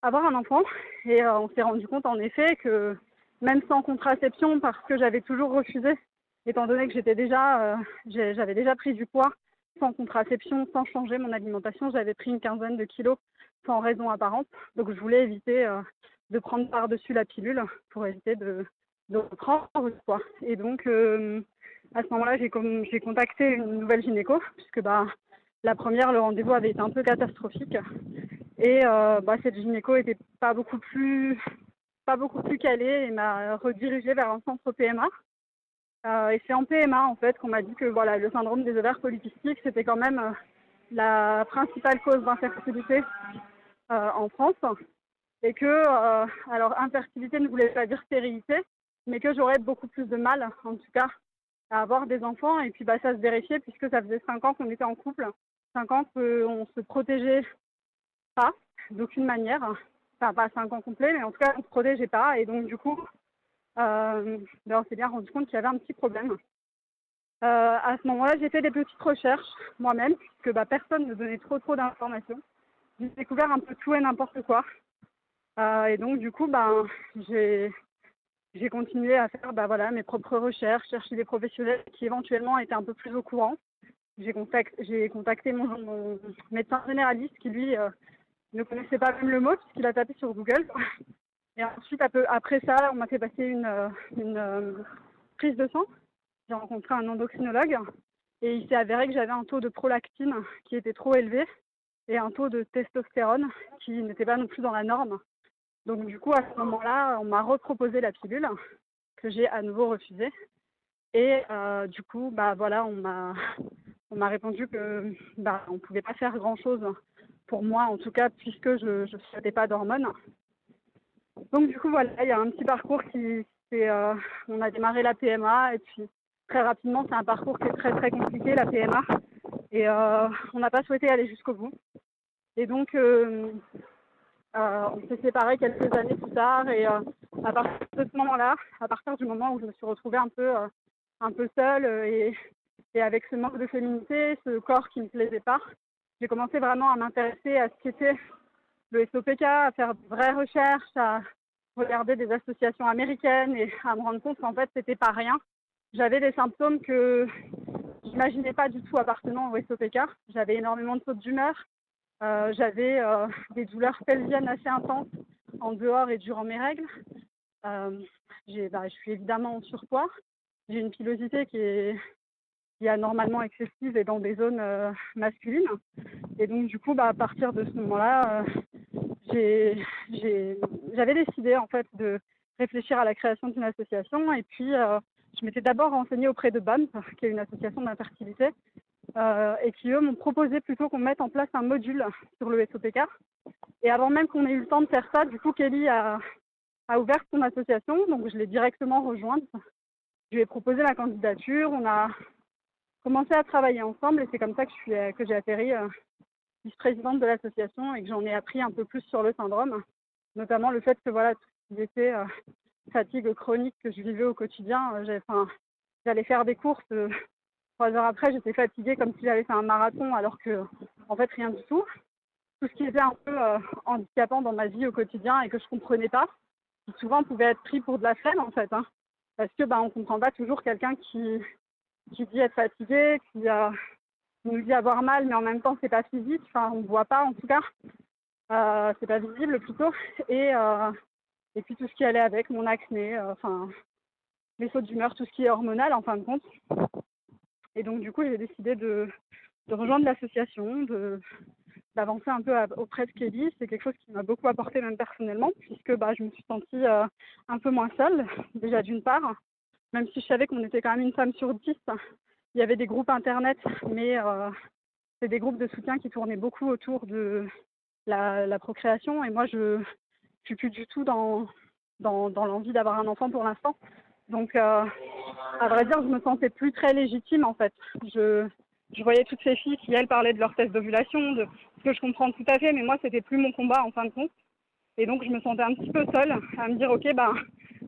avoir un enfant et on s'est rendu compte en effet que même sans contraception, parce que j'avais toujours refusé, étant donné que j'étais déjà, euh, j'avais déjà pris du poids sans contraception, sans changer mon alimentation. J'avais pris une quinzaine de kilos sans raison apparente. Donc je voulais éviter euh, de prendre par-dessus la pilule pour éviter de, de reprendre quoi. Et donc euh, à ce moment-là, j'ai contacté une nouvelle gynéco, puisque bah, la première, le rendez-vous avait été un peu catastrophique. Et bah, cette gynéco était pas beaucoup plus pas beaucoup plus calée et m'a redirigée vers un centre PMA. Euh, et c'est en PMA en fait qu'on m'a dit que voilà le syndrome des ovaires polykystiques c'était quand même euh, la principale cause d'infertilité euh, en France. Et que alors infertilité ne voulait pas dire stérilité mais que j'aurais beaucoup plus de mal en tout cas à avoir des enfants. Et puis bah ça se vérifiait puisque ça faisait cinq ans qu'on était en couple. Cinq ans qu'on se protégeait pas d'aucune manière. Enfin pas cinq ans complets mais en tout cas on se protégeait pas. Et donc du coup ben, on s'est bien rendu compte qu'il y avait un petit problème. Euh, à ce moment-là, j'ai fait des petites recherches moi-même, puisque bah, personne ne donnait trop trop d'informations. J'ai découvert un peu tout et n'importe quoi. Euh, et donc, du coup, ben, j'ai continué à faire bah, mes propres recherches, chercher des professionnels qui éventuellement étaient un peu plus au courant. J'ai contact, j'ai contacté mon, médecin généraliste qui, lui, euh, ne connaissait pas même le mot, puisqu'il a tapé sur Google. Et ensuite, après ça, on m'a fait passer une, euh, euh, prise de sang. J'ai rencontré un endocrinologue et il s'est avéré que j'avais un taux de prolactine qui était trop élevé et un taux de testostérone qui n'était pas non plus dans la norme. Donc du coup, à ce moment-là, on m'a reproposé la pilule que j'ai à nouveau refusée. Et euh, du coup, bah voilà, on m'a on m'a répondu que bah on pouvait pas faire grand chose pour moi, en tout cas, puisque je ne pas d'hormones. Donc du coup voilà, il y a un petit parcours qui c'est euh, on a démarré la PMA et puis très rapidement c'est un parcours qui est très très compliqué la PMA et euh, on n'a pas souhaité aller jusqu'au bout. Et donc euh, euh, on s'est séparés quelques années plus tard et à partir de ce moment-là, à partir du moment où je me suis retrouvée un peu un peu seule et, et avec ce manque de féminité, ce corps qui me plaisait pas, j'ai commencé vraiment à m'intéresser à ce qu'était le SOPK, à faire de vraies recherches, à regarder des associations américaines et à me rendre compte qu'en fait, c'était pas rien. J'avais des symptômes que j'imaginais pas du tout appartenant au SOPK. J'avais énormément de sautes d'humeur. Euh, j'avais euh, des douleurs pelviennes assez intenses en dehors et durant mes règles. Euh, bah, je suis évidemment en surpoids. J'ai une pilosité qui est, qui anormalement excessive et dans des zones masculines. Et donc, du coup, bah, à partir de ce moment-là, j'avais décidé en fait de réfléchir à la création d'une association. Et puis, euh, je m'étais d'abord renseignée auprès de BAM, qui est une association d'infertilité, euh, et qui, eux, m'ont proposé plutôt qu'on mette en place un module sur le SOPK. Et avant même qu'on ait eu le temps de faire ça, du coup, Kelly a, ouvert son association, donc je l'ai directement rejointe. Je lui ai proposé ma candidature, on a commencé à travailler ensemble et c'est comme ça que que j'ai atterri euh, vice-présidente de l'association et que j'en ai appris un peu plus sur le syndrome, notamment le fait que voilà tout ce qui était euh, fatigue chronique que je vivais au quotidien, euh, j'allais faire des courses, euh, trois heures après j'étais fatiguée comme si j'avais fait un marathon alors que en fait rien du tout. Tout ce qui était un peu handicapant dans ma vie au quotidien et que je comprenais pas, qui souvent pouvait être pris pour de la flemme en fait, hein, parce que bah on comprend pas toujours quelqu'un qui qui dit être fatigué, qui, euh, nous dit avoir mal, mais en même temps c'est pas physique, enfin on voit pas en tout cas, euh, c'est pas visible plutôt, et euh, et puis tout ce qui allait avec mon acné, euh, enfin les sautes d'humeur, tout ce qui est hormonal en fin de compte. Et donc du coup j'ai décidé de, rejoindre l'association, d'avancer un peu auprès de Kelly. C'est quelque chose qui m'a beaucoup apporté même personnellement, puisque bah, je me suis sentie euh, un peu moins seule, déjà d'une part, même si je savais qu'on était quand même une femme sur dix. Il y avait des groupes internet, mais euh, c'est des groupes de soutien qui tournaient beaucoup autour de la, la procréation. Et moi, je ne suis plus du tout dans, dans, dans l'envie d'avoir un enfant pour l'instant. Donc, euh, à vrai dire, je me sentais plus très légitime en fait. Je, je voyais toutes ces filles qui, elles, parlaient de leur test d'ovulation, de ce que je comprends tout à fait, mais moi, c'était plus mon combat en fin de compte. Et donc, je me sentais un petit peu seule à me dire, OK, ben,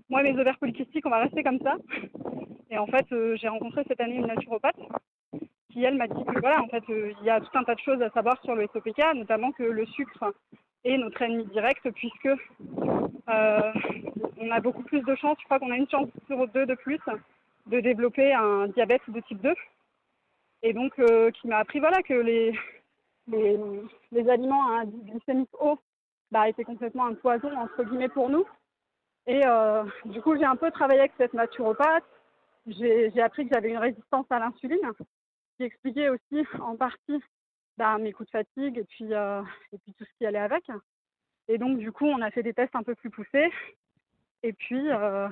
moi, mes ovaires polykystiques, on va rester comme ça. Et en fait, euh, j'ai rencontré cette année une naturopathe qui, elle, m'a dit que voilà, en fait, euh, il y a tout un tas de choses à savoir sur le SOPK, notamment que le sucre est notre ennemi direct, puisque euh, on a beaucoup plus de chances, je crois qu'on a une chance sur deux de plus de développer un diabète de type 2. Et donc, qui m'a appris voilà, que les, les, aliments à indice glycémique haut bah, étaient complètement un poison, entre guillemets, pour nous. Et euh, du coup, j'ai un peu travaillé avec cette naturopathe. J'ai j'ai appris que j'avais une résistance à l'insuline, qui expliquait aussi en partie bah, mes coups de fatigue et puis, euh, et puis tout ce qui allait avec. Et donc, du coup, on a fait des tests un peu plus poussés. Et puis, euh,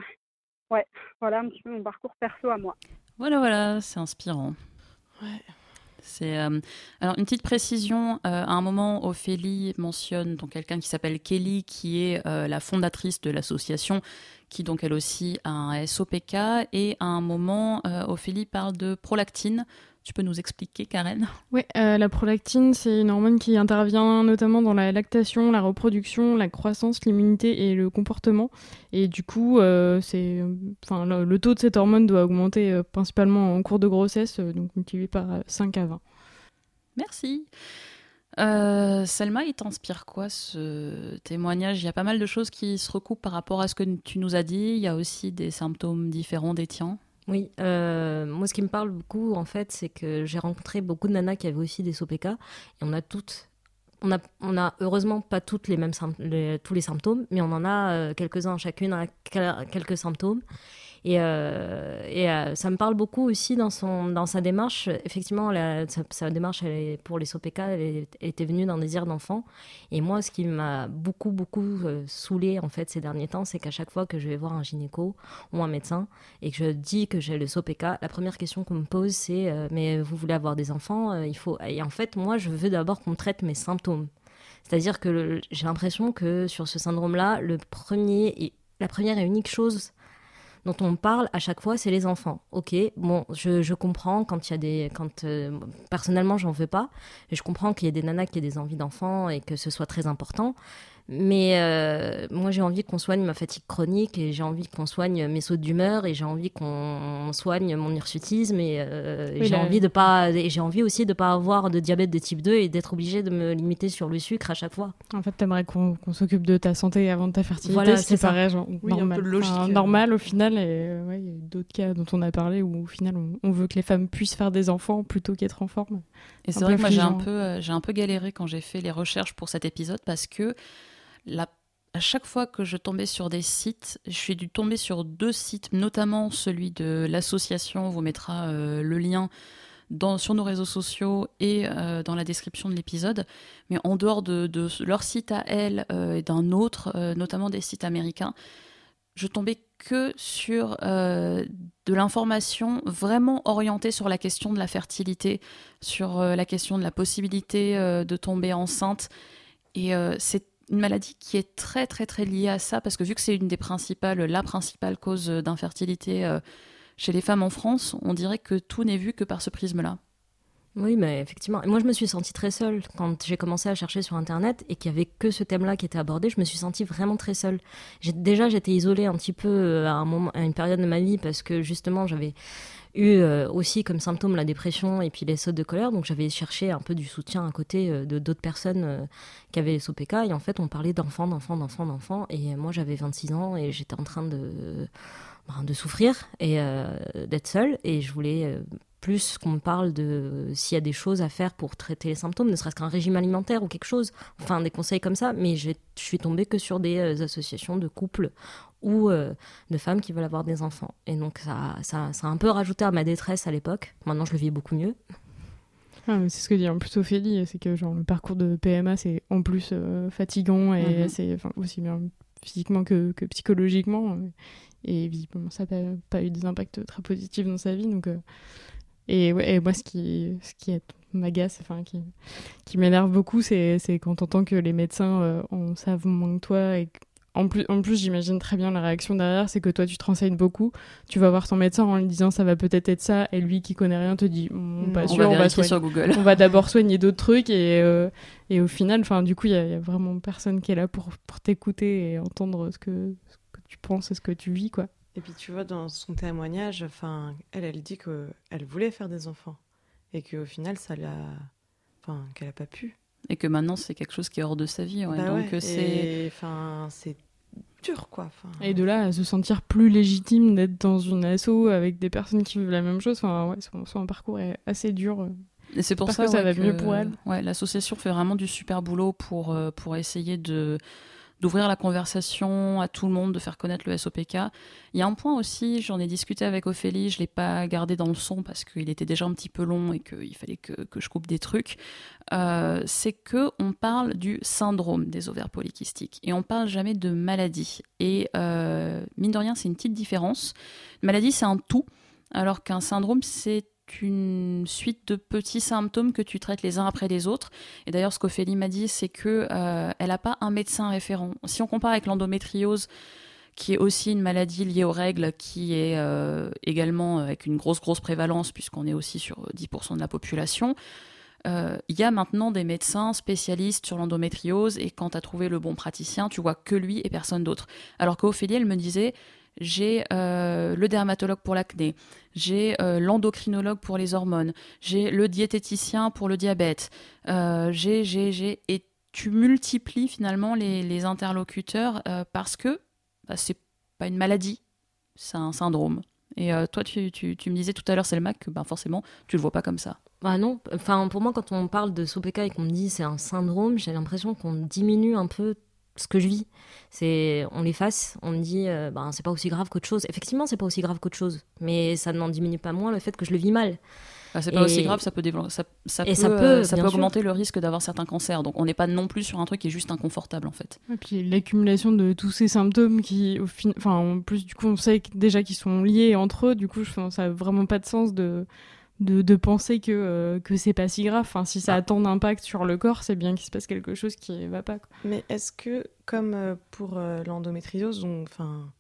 ouais, voilà un petit peu mon parcours perso à moi. Voilà, voilà, c'est inspirant. Ouais. Euh, alors une petite précision. euh, à un moment, Ophélie mentionne donc quelqu'un qui s'appelle Kelly, qui est euh, la fondatrice de l'association, qui donc elle aussi a un SOPK. Et à un moment, Ophélie parle de prolactine. Tu peux nous expliquer, Karen? Oui, la prolactine, c'est une hormone qui intervient notamment dans la lactation, la reproduction, la croissance, l'immunité et le comportement. Et du coup, euh, c'est, enfin, le, le taux de cette hormone doit augmenter euh, principalement en cours de grossesse, euh, donc multiplié par euh, 5 à 20. Merci. Euh, Selma, il t'inspire quoi ce témoignage? Il y a pas mal de choses qui se recoupent par rapport à ce que tu nous as dit. Il y a aussi des symptômes différents des tiens. Oui, euh, moi ce qui me parle beaucoup en fait, c'est que j'ai rencontré beaucoup de nanas qui avaient aussi des SOPK et on a toutes, on a, on a heureusement pas toutes les mêmes tous les symptômes, mais on en a euh, quelques-uns, chacune a quel- quelques symptômes. Et, euh, euh, ça me parle beaucoup aussi dans, son, dans sa démarche. Effectivement, sa, démarche pour les SOPK, elle, est- elle était venue d'un désir d'enfant. Et moi, ce qui m'a beaucoup, beaucoup euh, saoulée en fait ces derniers temps, c'est qu'à chaque fois que je vais voir un gynéco ou un médecin et que je dis que j'ai le SOPK, la première question qu'on me pose, c'est euh, Mais vous voulez avoir des enfants Il faut. Et en fait, moi, je veux d'abord qu'on traite mes symptômes. C'est-à-dire que j'ai l'impression que sur ce syndrome-là, la première et unique chose dont on parle à chaque fois, c'est les enfants. Ok, bon, je, je comprends quand il y a des, quand euh, personnellement j'en veux pas, et je comprends qu'il y ait des nanas qui aient des envies d'enfants et que ce soit très important. Mais euh, moi, j'ai envie qu'on soigne ma fatigue chronique et j'ai envie qu'on soigne mes sautes d'humeur et j'ai envie qu'on soigne mon hirsutisme et, euh, Oui, j'ai envie de pas et j'ai envie aussi de pas avoir de diabète de type 2 et d'être obligée de me limiter sur le sucre à chaque fois. En fait, t'aimerais qu'on qu'on s'occupe de ta santé avant de ta fertilité, Voilà, ce qui c'est ça. paraît genre, Oui, un normal. peu logique, Enfin, euh. normal au final, et euh, ouais, il y a d'autres cas dont on a parlé où au final on, on veut que les femmes puissent faire des enfants plutôt qu'être en forme. Et c'est vrai que moi j'ai un peu, euh, j'ai un peu galéré quand j'ai fait les recherches pour cet épisode parce que à chaque fois que je tombais sur des sites, je suis dû tomber sur deux sites, notamment celui de l'association. On vous mettra euh, le lien sur nos réseaux sociaux et euh, dans la description de l'épisode. Mais en dehors de, leur site à elle euh, et d'un autre, notamment des sites américains, je tombais que sur de l'information vraiment orientée sur la question de la fertilité, sur la question de la possibilité de tomber enceinte. Et c'est une maladie qui est très très très liée à ça, parce que vu que c'est une des principales, la principale cause d'infertilité euh, chez les femmes en France, on dirait que tout n'est vu que par ce prisme-là. Oui, mais effectivement. Moi, je me suis sentie très seule quand j'ai commencé à chercher sur Internet et qu'il y avait que ce thème-là qui était abordé. Je me suis sentie vraiment très seule. Déjà, j'étais isolée un petit peu euh, à, un moment, à une période de ma vie parce que justement, j'avais eu euh, aussi comme symptôme la dépression et puis les sautes de colère. Donc, j'avais cherché un peu du soutien à côté euh, de d'autres personnes euh, qui avaient les SOPK. Et en fait, on parlait d'enfants, d'enfants, d'enfants, d'enfants. Et moi, j'avais 26 ans et j'étais en train de, ben, de souffrir et d'être seule. Et je voulais plus qu'on me parle de s'il y a des choses à faire pour traiter les symptômes, ne serait-ce qu'un régime alimentaire ou quelque chose, enfin des conseils comme ça, mais je suis tombée que sur des associations de couples ou euh, de femmes qui veulent avoir des enfants. Et donc ça, ça, ça a un peu rajouté à ma détresse à l'époque. Maintenant je le vis beaucoup mieux. Ah, c'est ce que dit en plus Ophélie, c'est que genre le parcours de PMA c'est en plus euh, fatigant et Mhm. c'est aussi bien physiquement que, que psychologiquement. euh, et visiblement ça n'a pas, pas eu des impacts très positifs dans sa vie. Donc, euh, et, ouais, et moi ce qui, ce qui est m'agace, enfin qui, qui m'énerve beaucoup, c'est quand t'entends que les médecins euh, en savent moins que toi et en plus, en plus j'imagine très bien la réaction derrière, c'est que toi tu te renseignes beaucoup, tu vas voir ton médecin en lui disant ça va peut-être être ça, et lui qui connaît rien te dit pas On on sûr, va on va soigner sur Google. on va d'abord soigner d'autres trucs et, euh, et au final, enfin, du coup, il y, a- vraiment personne qui est là pour, pour t'écouter et entendre ce que, ce que tu penses et ce que tu vis, quoi. Et puis tu vois, dans son témoignage, enfin, elle, elle dit qu'elle voulait faire des enfants. Et qu'au final, ça l'a. Enfin, qu'elle n'a pas pu. Et que maintenant c'est quelque chose qui est hors de sa vie. ouais. Bah Donc ouais, euh, c'est Enfin, c'est. rupture, quoi. Et de là à se sentir plus légitime d'être dans une asso avec des personnes qui vivent la même chose, enfin, ouais, son, son parcours est assez dur. Et c'est pour ça que ça ouais, va mieux pour elle. Ouais, l'association fait vraiment du super boulot pour, euh, pour essayer de d'ouvrir la conversation à tout le monde, de faire connaître le SOPK. Il y a un point aussi, j'en ai discuté avec Ophélie, je l'ai pas gardé dans le son parce qu'il était déjà un petit peu long et qu'il fallait que, que je coupe des trucs. Euh, c'est que on parle du syndrome des ovaires polykystiques et on parle jamais de maladie. Et euh, mine de rien, c'est une petite différence. Une maladie, c'est un tout, alors qu'un syndrome, c'est une suite de petits symptômes que tu traites les uns après les autres. Et d'ailleurs, ce qu'Ophélie m'a dit, c'est que euh, elle n'a pas un médecin référent. Si on compare avec l'endométriose, qui est aussi une maladie liée aux règles, qui est euh, également avec une grosse, grosse prévalence, puisqu'on est aussi sur 10% de la population, euh, il y a maintenant des médecins spécialistes sur l'endométriose, et quand tu as trouvé le bon praticien, tu vois que lui et personne d'autre. Alors qu'Ophélie, elle me disait, j'ai euh, le dermatologue pour l'acné, j'ai euh, l'endocrinologue pour les hormones, j'ai le diététicien pour le diabète, euh, j'ai, j'ai, j'ai. Et tu multiplies finalement les, interlocuteurs parce que bah, c'est pas une maladie, c'est un syndrome. Et toi, tu, tu, tu me disais tout à l'heure, c'est le Mac, que bah, forcément, tu le vois pas comme ça. Bah non, enfin pour moi quand on parle de SOPK et qu'on me dit c'est un syndrome, j'ai l'impression qu'on diminue un peu ce que je vis. C'est on l'efface, on me dit euh, ben c'est pas aussi grave qu'autre chose. Effectivement, c'est pas aussi grave qu'autre chose, mais ça n'en diminue pas moins le fait que je le vis mal. Bah, c'est pas Et- aussi grave, ça peut, développer- ça, peut, ça peut, euh, ça sûr. augmenter le risque d'avoir certains cancers. Donc on n'est pas non plus sur un truc qui est juste inconfortable en fait. Et puis l'accumulation de tous ces symptômes qui, au fin... enfin, en plus, du coup, on sait déjà qu'ils sont liés entre eux. Du coup, je... enfin, ça n'a vraiment pas de sens de, de, de penser que, euh, que c'est pas si grave. Enfin, si ça a tant d'impact sur le corps, c'est bien qu'il se passe quelque chose qui va pas. quoi. Mais est-ce que, comme euh, pour euh, l'endométriose, enfin,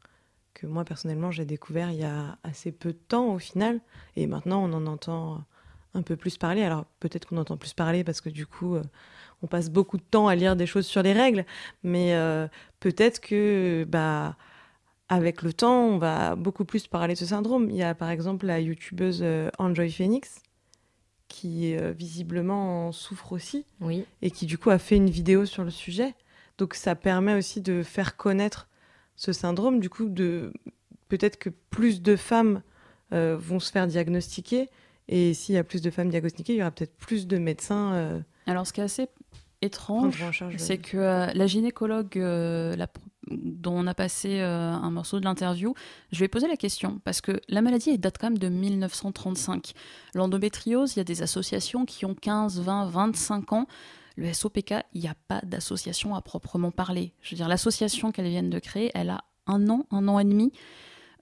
que moi personnellement j'ai découvert il y a assez peu de temps au final, et maintenant on en entend un peu plus parler. Alors peut-être qu'on entend plus parler parce que du coup euh, on passe beaucoup de temps à lire des choses sur les règles, mais euh, peut-être que bah avec le temps on va beaucoup plus parler de ce syndrome. Il y a par exemple la youtubeuse euh, Enjoy Phoenix qui euh, visiblement en souffre aussi Oui. et qui du coup a fait une vidéo sur le sujet. Donc ça permet aussi de faire connaître ce syndrome, du coup de peut-être que plus de femmes euh, vont se faire diagnostiquer et s'il y a plus de femmes diagnostiquées, il y aura peut-être plus de médecins euh, Alors ce qui est assez étrange, c'est que euh, la gynécologue euh, la dont on a passé euh, un morceau de l'interview, je ai posé la question parce que la maladie elle date quand même de 1935. L'endométriose, il y a des associations qui ont 15, 20, 25 ans. Le SOPK, il n'y a pas d'association à proprement parler. Je veux dire, l'association qu'elles viennent de créer, elle a un an, un an et demi.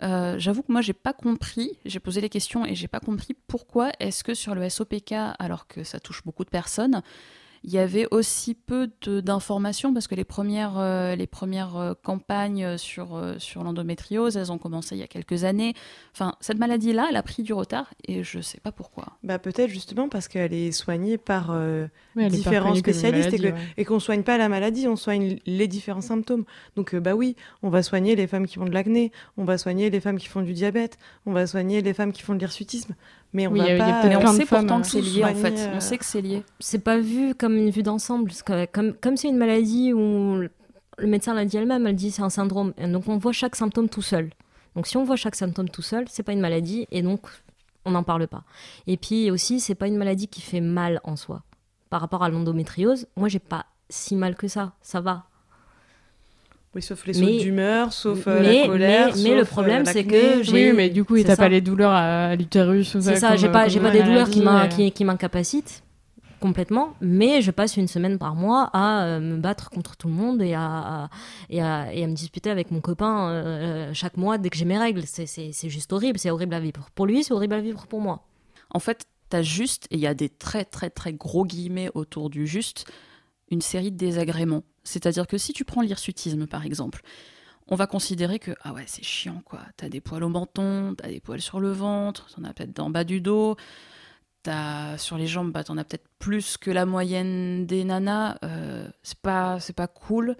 Euh, J'avoue que moi, j'ai pas compris. J'ai posé les questions et j'ai pas compris pourquoi est-ce que sur le SOPK, alors que ça touche beaucoup de personnes, il y avait aussi peu d'informations parce que les premières, euh, les premières euh, campagnes sur, euh, sur l'endométriose, elles ont commencé il y a quelques années. Enfin, cette maladie-là, elle a pris du retard et je sais pas pourquoi. Bah peut-être justement parce qu'elle est soignée par euh, Oui, différents spécialistes et, ouais. qu'on soigne pas la maladie, on soigne les différents symptômes. Donc euh, bah oui, on va soigner les femmes qui font de l'acné, on va soigner les femmes qui font du diabète, on va soigner les femmes qui font de l'hirsutisme, mais on Oui, va pas Mais on sait femmes, pourtant euh, que c'est lié en fait. euh, On sait que c'est lié. C'est pas vu comme une vue d'ensemble. parce que Comme comme c'est une maladie où le le médecin l'a dit elle-même, elle dit c'est un syndrome. Et donc on voit chaque symptôme tout seul. Donc si on voit chaque symptôme tout seul, c'est pas une maladie et donc on n'en parle pas. Et puis aussi, c'est pas une maladie qui fait mal en soi. Par rapport à l'endométriose, moi j'ai pas si mal que ça, ça va. Oui, sauf les Mais- sautes d'humeur, sauf euh, mais- la colère. mais- mais le sauf, euh, problème, c'est que j'ai- Oui, mais du coup, t'as ça. pas les douleurs à, à l'utérus. ou C'est ça, j'ai pas, j'ai pas des douleurs qui m'incapacitent complètement, mais je passe une semaine par mois à euh, me battre contre tout le monde et à, à- et à, et à me disputer avec mon copain euh, chaque mois dès que j'ai mes règles. C'est juste horrible, c'est horrible à vivre pour lui, c'est horrible à vivre pour moi. En fait, t'as juste, et il y a des très très très gros guillemets autour du juste, une série de désagréments. C'est-à-dire que si tu prends l'hirsutisme par exemple, on va considérer que ah ouais c'est chiant quoi. T'as des poils au menton, t'as des poils sur le ventre, t'en as peut-être en bas du dos, t'as sur les jambes, bah t'en as peut-être plus que la moyenne des nanas. Euh, c'est pas c'est pas cool,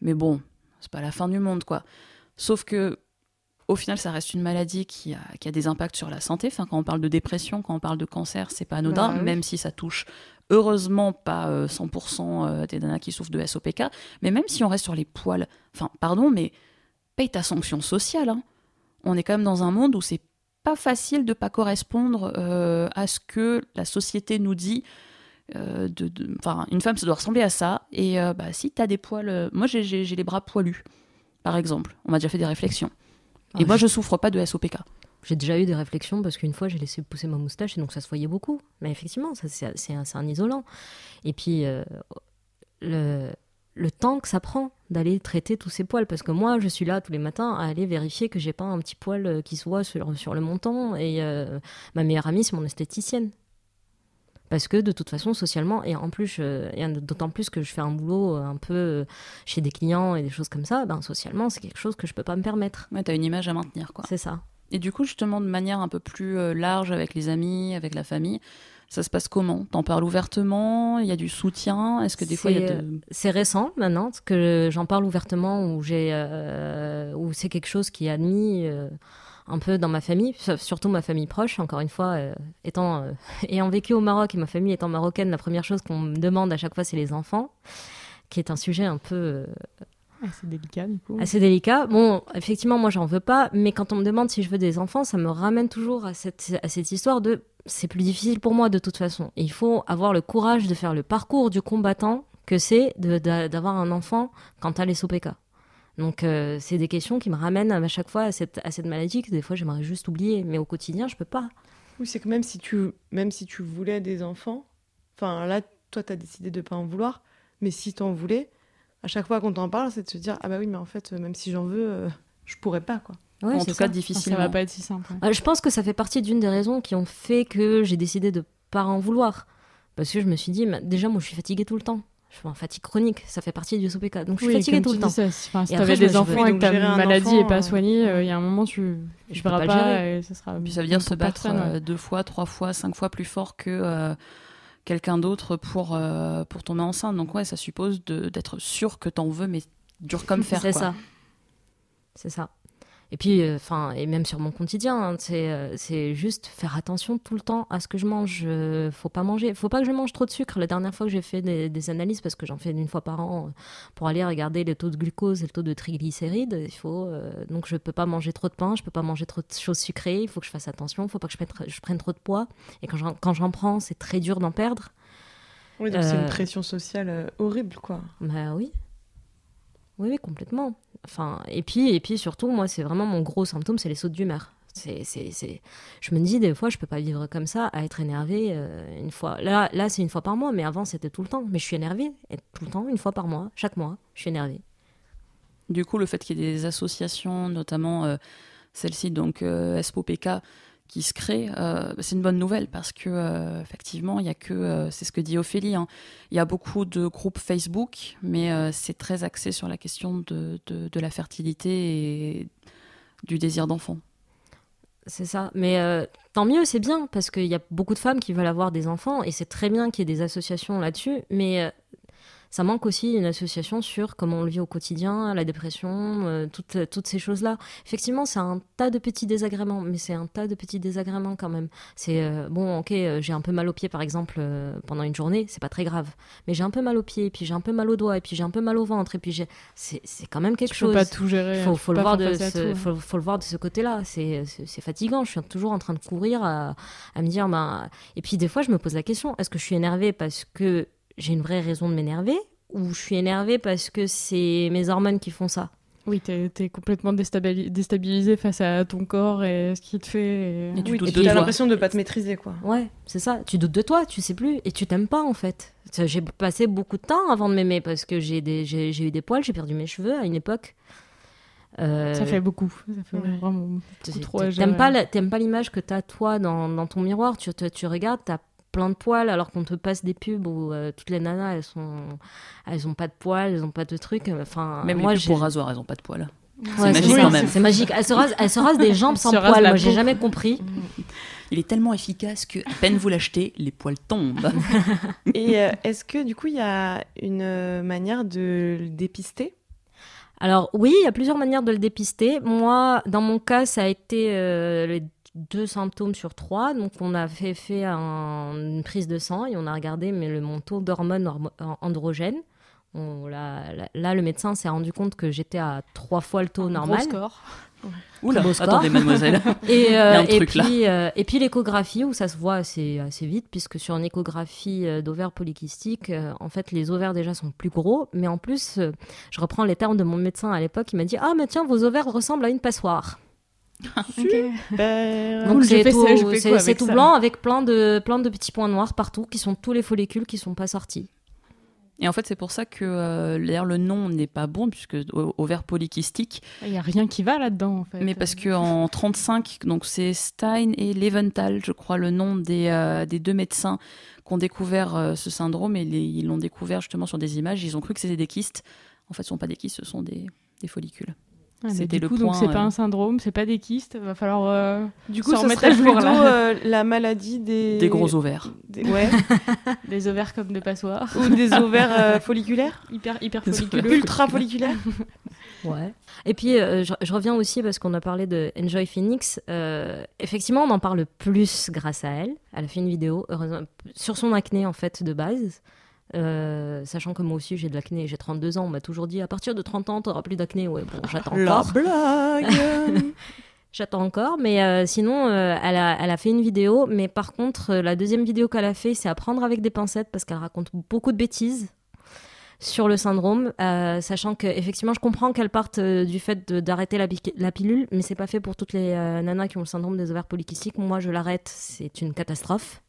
mais bon c'est pas la fin du monde quoi. Sauf que au final, ça reste une maladie qui a, qui a des impacts sur la santé. Enfin, quand on parle de dépression, quand on parle de cancer, c'est pas anodin, Bah oui. même si ça touche heureusement pas euh, 100% euh, des nanas qui souffrent de SOPK. Mais même si on reste sur les poils, enfin, pardon, mais paye ta sanction sociale. hein. On est quand même dans un monde où c'est pas facile de pas correspondre euh, à ce que la société nous dit. euh, de, enfin, une femme, ça doit ressembler à ça. Et euh, bah, si t'as des poils, euh, moi j'ai- les bras poilus, par exemple. On m'a déjà fait des réflexions. Et moi, je- je souffre pas de SOPK. J'ai déjà eu des réflexions parce qu'une fois j'ai laissé pousser ma moustache et donc ça se voyait beaucoup. Mais effectivement, c'est un, isolant. Et puis euh, le, le temps que ça prend d'aller traiter tous ces poils, parce que moi je suis là tous les matins à aller vérifier que j'ai pas un petit poil euh, qui se voit sur, sur le menton. Et euh, ma meilleure amie c'est mon esthéticienne. Parce que de toute façon, socialement, et en plus, d'autant plus que je fais un boulot un peu chez des clients et des choses comme ça, ben, socialement, c'est quelque chose que je peux pas me permettre. Ouais, t'as une image à maintenir, quoi. C'est ça. Et du coup, justement, de manière un peu plus euh, large avec les amis, avec la famille, ça se passe comment? T'en parles ouvertement? Il y a du soutien? Est-ce que des fois il y a C'est, de... euh, C'est récent maintenant que j'en parle ouvertement, où, j'ai, euh, où c'est quelque chose qui est admis euh, un peu dans ma famille, surtout ma famille proche. Encore une fois, euh, étant, ayant vécu au Maroc et ma famille étant marocaine, la première chose qu'on me demande à chaque fois, c'est les enfants, qui est un sujet un peu c'est délicat du coup. assez délicat. Bon, effectivement, moi, j'en veux pas, mais quand on me demande si je veux des enfants, ça me ramène toujours à cette, à cette histoire de c'est plus difficile pour moi de toute façon. Et il faut avoir le courage de faire le parcours du combattant que c'est d'avoir un enfant quand t'as les SOPK. Donc, euh, c'est des questions qui me ramènent à chaque fois à cette, à cette maladie que des fois j'aimerais juste oublier, mais au quotidien, je peux pas. Oui, c'est que même si tu, même si tu voulais des enfants, enfin là, toi, tu as décidé de pas en vouloir, mais si tu en voulais, à chaque fois qu'on t'en parle, c'est de se dire ah bah oui, mais en fait, même si j'en veux, euh, je pourrais pas quoi. Ouais, en tout cas, ça. Ça difficilement. va pas être si simple. ouais. Euh, Je pense que ça fait partie d'une des raisons qui ont fait que j'ai décidé de pas en vouloir. Parce que je me suis dit, mais déjà, moi, je suis fatiguée tout le temps. Je suis en fatigue chronique, ça fait partie du SOPK. Donc, je suis Oui, fatiguée tout tu le temps. ça, enfin, si t'avais des enfants et que donc ta maladie enfant, est pas euh, soignée, euh, il y a un moment tu peux verras pas pas et ça sera. Puis ça veut dire se battre personne, ouais. euh, deux fois, trois fois, cinq fois plus fort que euh, quelqu'un d'autre pour, euh, pour tomber enceinte. Donc ouais, ça suppose d'être sûr que t'en veux, mais dur comme fer. C'est ça. C'est ça. Et puis, enfin, et même sur mon quotidien, hein, c'est euh, c'est juste faire attention tout le temps à ce que je mange. Euh, faut pas manger, faut pas que je mange trop de sucre. La dernière fois que j'ai fait des, des analyses, parce que j'en fais une fois par an, euh, pour aller regarder le taux de glucose et le taux de triglycérides, il faut euh, donc je peux pas manger trop de pain, je peux pas manger trop de choses sucrées. Il faut que je fasse attention, il faut pas que je, prenne trop de poids. Et quand j'en quand j'en prends, c'est très dur d'en perdre. Oui, donc c'est Euh, une pression sociale euh, horrible quoi. Bah oui. Oui, oui, complètement. Enfin, et puis, et puis surtout, moi, c'est vraiment mon gros symptôme, c'est les sautes d'humeur. C'est, c'est. Je me dis, des fois, je peux pas vivre comme ça, à être énervée euh, une fois. Là, là c'est une fois par mois, mais avant, c'était tout le temps. Mais je suis énervée, tout le temps, une fois par mois, chaque mois, je suis énervée. Du coup, le fait qu'il y ait des associations, notamment euh, celle-ci, donc euh, SPOPK, qui se créent, euh, c'est une bonne nouvelle parce que euh, effectivement, il y a que, euh, c'est ce que dit Ophélie, hein, il y a beaucoup de groupes Facebook, mais c'est très axé sur la question de, de, de la fertilité et du désir d'enfant. C'est ça. Mais tant mieux, c'est bien, parce qu'il y a beaucoup de femmes qui veulent avoir des enfants, et c'est très bien qu'il y ait des associations là-dessus, mais ça manque aussi une association sur comment on le vit au quotidien, la dépression, euh, toutes, toutes ces choses-là. Effectivement, c'est un tas de petits désagréments, mais c'est un tas de petits désagréments quand même. C'est euh, bon, ok, euh, j'ai un peu mal au pied par exemple euh, pendant une journée, c'est pas très grave, mais j'ai un peu mal au pied, et puis j'ai un peu mal au doigt, et puis j'ai un peu mal au ventre, et puis j'ai. C'est quand même quelque Tu chose peux pas tout gérer. faut, faut le voir de ce, faut, faut le voir de ce côté-là. C'est fatigant. Je suis toujours en train de courir à, à me dire. Ben... Et puis des fois, je me pose la question est-ce que je suis énervée parce que j'ai une vraie raison de m'énerver ou je suis énervée parce que c'est mes hormones qui font ça? Oui, t'es es complètement déstabili- déstabilisé face à ton corps et ce qu'il te fait. et- Et tu Oui, l'impression de pas te maîtriser quoi. Ouais, c'est ça. Tu doutes de toi, tu sais plus et tu t'aimes pas en fait. J'ai passé beaucoup de temps avant de m'aimer parce que j'ai eu des poils, j'ai perdu mes cheveux à une époque. Euh, Ça fait beaucoup. Ça fait Ouais. vraiment Tu- beaucoup trop T'aimes pas, l'image que t'as toi dans, dans ton miroir. Tu, te- tu regardes, t'as plein de poils alors qu'on te passe des pubs où euh, toutes les nanas elles sont, elles ont pas de poils, elles ont pas de trucs. Enfin, Même moi les pubs pour rasoir, elles ont pas de poils. Ouais, c'est magique ça, quand même. C'est magique. Elles se rasent, elles se rasent des jambes sans poils. Moi j'ai jamais compris. Il est tellement efficace que à peine vous l'achetez, les poils tombent. Et euh, est-ce que du coup il y a une euh, manière de le dépister? Alors oui, il y a plusieurs manières de le dépister. Moi, dans mon cas, ça a été euh, les deux symptômes sur trois. Donc on a fait, fait un- une prise de sang et on a regardé mais le mon taux d'hormones hormo- androgènes. On- là, là- là, le médecin s'est rendu compte que j'étais à trois fois le taux normal. score. Oula, beau score. attendez, mademoiselle. Et, euh, et puis, euh, et puis l'échographie, où ça se voit assez, assez vite, puisque sur une échographie euh, d'ovaires polykystiques, euh, en fait, les ovaires déjà sont plus gros, mais en plus, euh, je reprends les termes de mon médecin à l'époque, il m'a dit Ah, mais tiens, vos ovaires ressemblent à une passoire. Super. Donc c'est tout, ça, c'est- c'est blanc avec plein de, plein de petits points noirs partout, qui sont tous les follicules qui sont pas sortis. Et en fait, c'est pour ça que euh, d'ailleurs le nom n'est pas bon, puisque o- ovaire polykystique, Il y a rien qui va là-dedans en fait. mais parce que en 35, donc c'est Stein et Leventhal, je crois, le nom des, euh, des deux médecins qui ont découvert euh, ce syndrome, et les- ils l'ont découvert justement sur des images. Ils ont cru que c'était des kystes. En fait, ce sont pas des kystes, ce sont des, des follicules. Ah, mais c'était le coup, donc point, c'est pas euh, un syndrome, c'est pas des kystes. Va falloir. euh, Du coup, ça serait à jour, plutôt euh, la maladie des... Des gros ovaires. des- Ouais. des ovaires comme des passoires. Ou des ovaires euh, folliculaires. Hyper, hyper folliculeux. Ultra folliculaires. Ouais. Et puis, euh, je, je reviens aussi parce qu'on a parlé de Enjoy Phoenix. Euh, effectivement, on en parle plus grâce à elle. Elle a fait une vidéo heureusement, sur son acné, en fait, de base. Euh, sachant que moi aussi j'ai de l'acné, j'ai 32 ans, on m'a toujours dit à partir de 30 ans t'auras plus d'acné. Ouais, bon, j'attends La encore. blague. J'attends encore, mais euh, sinon, euh, elle, a, elle a fait une vidéo. Mais par contre, la deuxième vidéo qu'elle a fait, c'est à prendre avec des pincettes parce qu'elle raconte beaucoup de bêtises sur le syndrome, sachant que effectivement, je comprends qu'elle parte du fait d'arrêter la, la pilule, mais c'est pas fait pour toutes les nanas qui ont le syndrome des ovaires polykystiques. Moi, je l'arrête, c'est une catastrophe.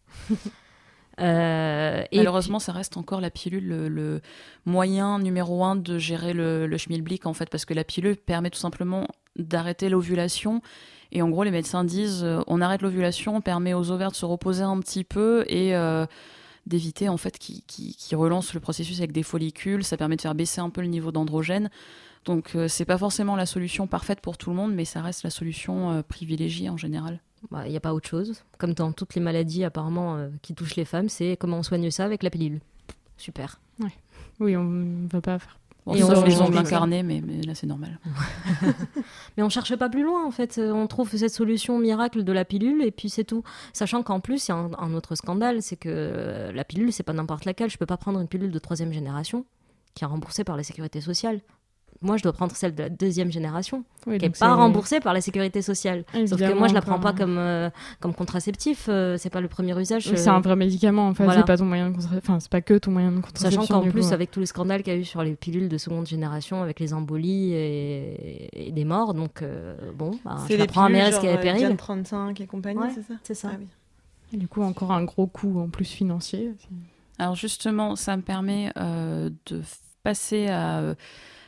Euh, et Malheureusement, ça reste encore la pilule le, le moyen numéro un de gérer le, le schmilblick, en fait, parce que la pilule permet tout simplement d'arrêter l'ovulation. Et en gros, les médecins disent euh, on arrête l'ovulation, on permet aux ovaires de se reposer un petit peu et euh, d'éviter en fait qu'ils relancent le processus avec des follicules. Ça permet de faire baisser un peu le niveau d'androgène. Donc, c'est pas forcément la solution parfaite pour tout le monde, mais ça reste la solution privilégiée en général. Bah, il n'y a pas autre chose. Comme dans toutes les maladies apparemment euh, qui touchent les femmes, c'est comment on soigne ça avec la pilule. Super. Oui, on ne va pas faire. Bon, Et on- les on- ongles on- incarnés, mais, mais là, c'est normal. Mais on cherche pas plus loin en fait. Euh, On trouve cette solution miracle de la pilule et puis c'est tout. Sachant qu'en plus, il y a un, un autre scandale, c'est que euh, la pilule, c'est pas n'importe laquelle. Je peux pas prendre une pilule de troisième génération qui est remboursée par la sécurité sociale. Moi, je dois prendre celle de la deuxième génération, Oui, qui est donc pas remboursée par la sécurité sociale. Sauf que Évidemment, moi, je la encore prends pas comme, euh, comme contraceptif. euh, c'est pas le premier usage. Oui, C'est euh, un vrai médicament, en fait, Voilà. c'est pas ton moyen de contra- Enfin, c'est pas que ton moyen de contraception. Sachant qu'en plus, coup, avec tous les scandales qu'il y a eu sur les pilules de seconde génération, avec les embolies et, et des morts, donc euh, bon, bah, je la les prends à mes risques et euh, périls. Diane 35 et compagnie, Ouais. c'est ça C'est ça. Ah oui. Et Du coup, encore un gros coût en plus financier. Alors justement, ça me permet euh, de passer à euh,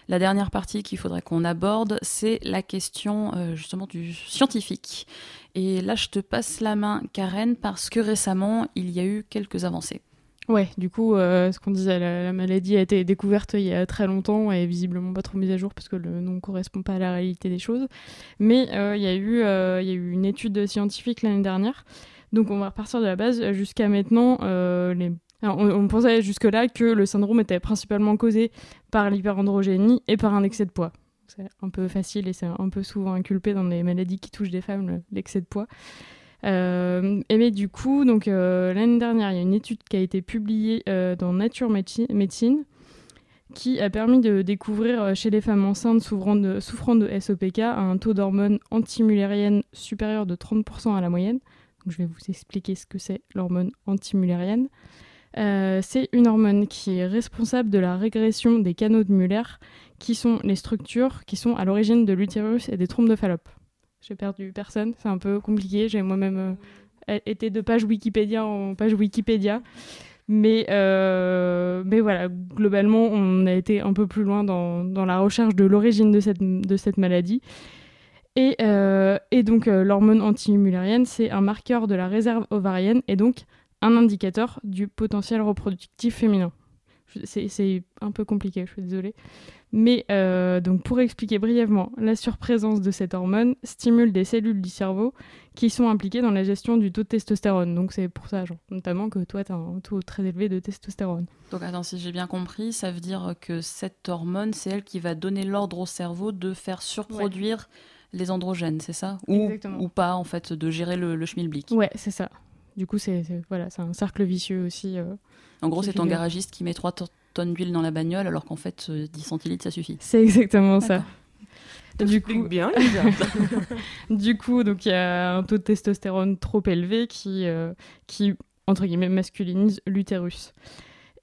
la dernière partie qu'il faudrait qu'on aborde, c'est la question euh, justement du scientifique. Et là, je te passe la main, Karen, parce que récemment, il y a eu quelques avancées. Ouais, du coup, euh, ce qu'on disait, la, la maladie a été découverte il y a très longtemps et visiblement pas trop mise à jour parce que le nom correspond pas à la réalité des choses. Mais euh, il y, a eu, il y a eu une étude scientifique l'année dernière. Donc on va repartir de la base. Jusqu'à maintenant, les... On, pensait jusque-là que le syndrome était principalement causé par l'hyperandrogénie et par un excès de poids. C'est un peu facile et c'est un peu souvent inculpé dans les maladies qui touchent des femmes, le- l'excès de poids. Euh, et mais du coup, euh, l'année dernière, il y a une étude qui a été publiée euh, dans Nature Médecine, Médecine qui a permis de découvrir chez les femmes enceintes souffrant de, souffrant SOPK un taux d'hormone antimullérienne supérieur de 30% à la moyenne. Je vais vous expliquer ce que c'est l'hormone antimullérienne. Euh, c'est une hormone qui est responsable de la régression des canaux de Muller, qui sont les structures qui sont à l'origine de l'utérus et des trompes de Fallope. J'ai perdu personne, c'est un peu compliqué. J'ai moi-même euh, été de page Wikipédia en page Wikipédia. Mais, euh, mais voilà, globalement, on a été un peu plus loin dans, la recherche de l'origine de cette, maladie. Et, et donc, l'hormone antimullérienne, c'est un marqueur de la réserve ovarienne et donc un indicateur du potentiel reproductif féminin. C'est un peu compliqué, je suis désolée. Mais euh, donc pour expliquer brièvement, la surprésence de cette hormone stimule des cellules du cerveau qui sont impliquées dans la gestion du taux de testostérone. Donc c'est pour ça, genre, notamment, que toi, tu as un taux très élevé de testostérone. Donc attends, si j'ai bien compris, ça veut dire que cette hormone, c'est elle qui va donner l'ordre au cerveau de faire surproduire les androgènes, c'est ça? Ou, Exactement. ou pas, en fait, de gérer le, le schmilblick? Ouais, c'est ça. Du coup, c'est voilà, c'est un cercle vicieux aussi. euh. En gros, c'est ton garagiste qui met trois, to- tonnes d'huile dans la bagnole alors qu'en fait 10 centilitres ça suffit. C'est exactement ça. Du coup, bien, du coup, donc il y a un taux de testostérone trop élevé qui, qui entre guillemets, masculinise l'utérus.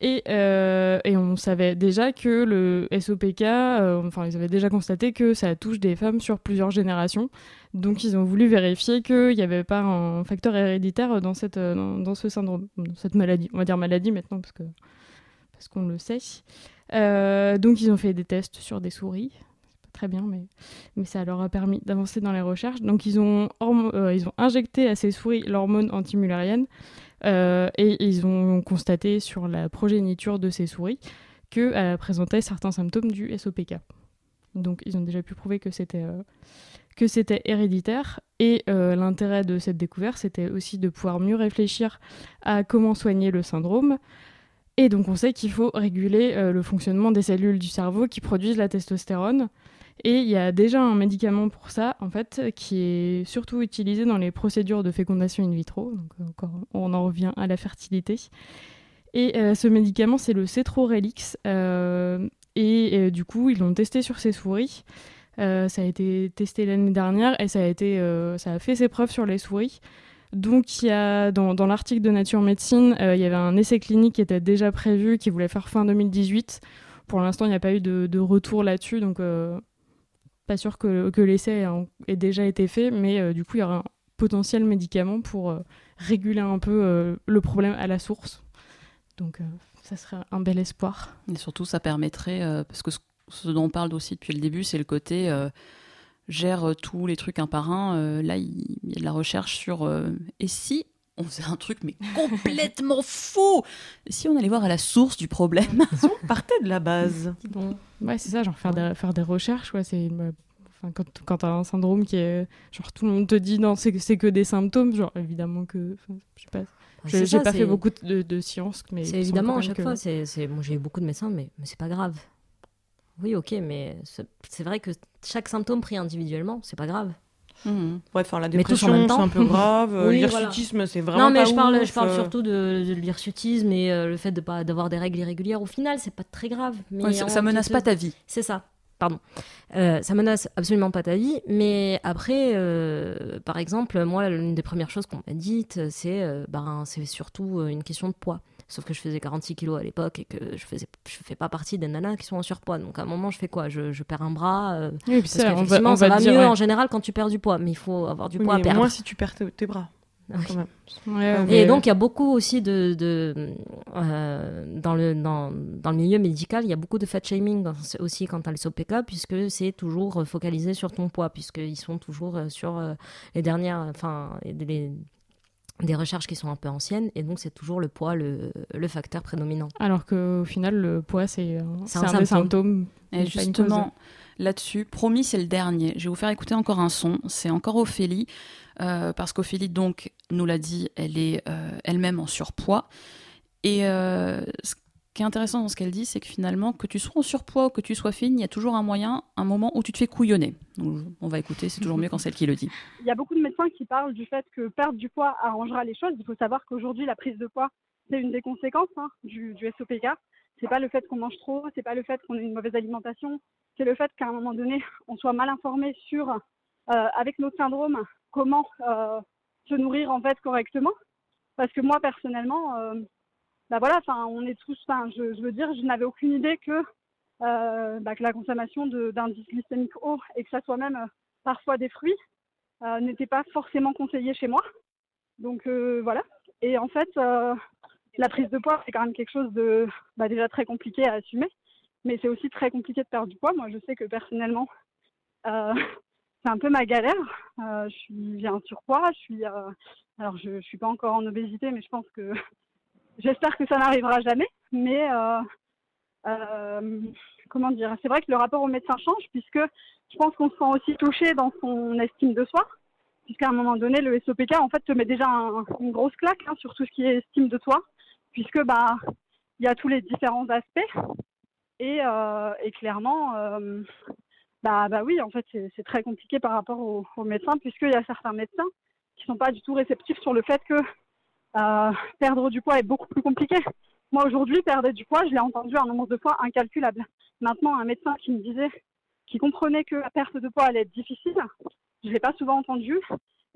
Et, euh, et, on savait déjà que le SOPK, euh, enfin ils avaient déjà constaté que ça touche des femmes sur plusieurs générations. Donc ils ont voulu vérifier qu'il n'y avait pas un facteur héréditaire dans, cette, dans, dans, ce syndrome, dans cette maladie. On va dire maladie maintenant parce que parce qu'on le sait. Euh, donc ils ont fait des tests sur des souris. Pas très bien, mais, mais ça leur a permis d'avancer dans les recherches. Donc ils ont, ils ont injecté à ces souris l'hormone antimulérienne euh, et ils ont constaté sur la progéniture de ces souris qu'elle présentait certains symptômes du SOPK. Donc ils ont déjà pu prouver que c'était euh, c'était héréditaire. Et euh, l'intérêt de cette découverte, c'était aussi de pouvoir mieux réfléchir à comment soigner le syndrome. Et donc on sait qu'il faut réguler le fonctionnement des cellules du cerveau qui produisent la testostérone. Et il y a déjà un médicament pour ça, en fait, qui est surtout utilisé dans les procédures de fécondation in vitro. Donc, encore, on en revient à la fertilité. Et euh, ce médicament, c'est le Cetrorelix. Euh, et euh, du coup, ils l'ont testé sur ces souris. Ça a été testé l'année dernière et ça a, été, ça a fait ses preuves sur les souris. Donc, il y a, dans, l'article de Nature Médecine, il y avait un essai clinique qui était déjà prévu, qui voulait faire fin 2018. Pour l'instant, il n'y a pas eu de, retour là-dessus, donc pas sûr que, l'essai ait déjà été fait, mais euh, du coup, il y aura un potentiel médicament pour euh, réguler un peu euh, le problème à la source. Donc, ça serait un bel espoir. Et surtout, ça permettrait, parce que ce, dont on parle aussi depuis le début, c'est le côté gère tous les trucs un par un. là, il y, a de la recherche sur et si on faisait un truc mais complètement fou si on allait voir à la source du problème? Si on partait de la base bon. Ouais, c'est ça, genre faire des, faire des recherches, ouais, c'est... Enfin, quand, quand tu as un syndrome qui est. Genre, tout le monde te dit non, c'est que des symptômes. Genre, évidemment que. Je sais pas. J'ai pas fait beaucoup de, de sciences. mais C'est évidemment, à chaque fois. c'est Moi, j'ai eu beaucoup de médecins, mais, mais c'est pas grave. Oui, ok, mais c'est vrai que chaque symptôme pris individuellement, c'est pas grave. Mmh. Ouais, enfin la dépression, c'est un peu grave. oui, l'hirsutisme, c'est vraiment Non, mais je parle, je parle euh. surtout de, de l'hirsutisme et euh, le fait de pas d'avoir des règles irrégulières. Au final, c'est pas très grave. Mais ça, menace pas ta vie. C'est ça. Pardon. Euh, ça menace absolument pas ta vie, mais après, par exemple, moi, l'une des premières choses qu'on m'a dites, c'est ben, c'est surtout une question de poids. Sauf que je faisais 46 kilos à l'époque et que je faisais, je fais pas partie des nanas qui sont en surpoids. Donc à un moment, je fais quoi? Je, je, perds un bras. Euh, oui, parce ça, va, ça va mieux en général quand tu perds du poids, mais il faut avoir du poids à perdre. Moins si tu perds tes, bras. et donc il y a beaucoup aussi de, de euh, dans le dans, dans, le milieu médical il y a beaucoup de fat shaming aussi quand tu as le SOPK puisque c'est toujours focalisé sur ton poids puisqu'ils sont toujours euh, sur les dernières enfin les, des recherches qui sont un peu anciennes et donc c'est toujours le poids le, le facteur prédominant. Alors qu'au final le poids c'est un, un, des symptômes. Et justement là-dessus, promis c'est le dernier. Je vais vous faire écouter encore un son. C'est encore Ophélie euh, parce qu'Ophélie donc nous l'a dit, elle est euh, elle-même en surpoids et euh, qui est intéressant dans ce qu'elle dit, c'est que finalement, que tu sois en surpoids ou que tu sois fine, il y a toujours un moyen, un moment où tu te fais couillonner. on va écouter, c'est toujours mieux quand c'est elle qui le dit. Il y a beaucoup de médecins qui parlent du fait que perdre du poids arrangera les choses. Il faut savoir qu'aujourd'hui, la prise de poids, c'est une des conséquences hein, du, du SOPK. C'est pas le fait qu'on mange trop, c'est pas le fait qu'on ait une mauvaise alimentation, c'est le fait qu'à un moment donné, on soit mal informé sur, euh, avec notre syndrome, comment euh, se nourrir en fait correctement. Parce que moi, personnellement, euh, bah voilà, on est tous, je, veux dire, je n'avais aucune idée que, euh, bah, la consommation d'indice glycémique haut et que ça soit même euh, parfois des fruits euh, n'était pas forcément conseillé chez moi. Donc voilà. Et en fait, la prise de poids, c'est quand même quelque chose de bah, déjà très compliqué à assumer, mais c'est aussi très compliqué de perdre du poids. Moi, je sais que personnellement, c'est un peu ma galère. je suis, j'ai un surpoids. Je suis, alors je suis pas encore en obésité, mais je pense que J'espère que ça n'arrivera jamais, mais euh, euh, comment dire C'est vrai que le rapport au médecin change puisque je pense qu'on se sent aussi touché dans son estime de soi, puisqu'à un moment donné, le SOPK en fait te met déjà une grosse claque hein, sur tout ce qui est estime de toi, puisque bah il y a tous les différents aspects et, euh, clairement bah, bah oui en fait c'est très compliqué par rapport aux, aux médecins puisqu'il y a certains médecins qui sont pas du tout réceptifs sur le fait que euh, perdre du poids est beaucoup plus compliqué Moi, aujourd'hui, perdre du poids, je l'ai entendu un nombre de fois incalculable. Maintenant, un médecin qui me disait, qui comprenait que la perte de poids allait être difficile, je ne l'ai pas souvent entendu.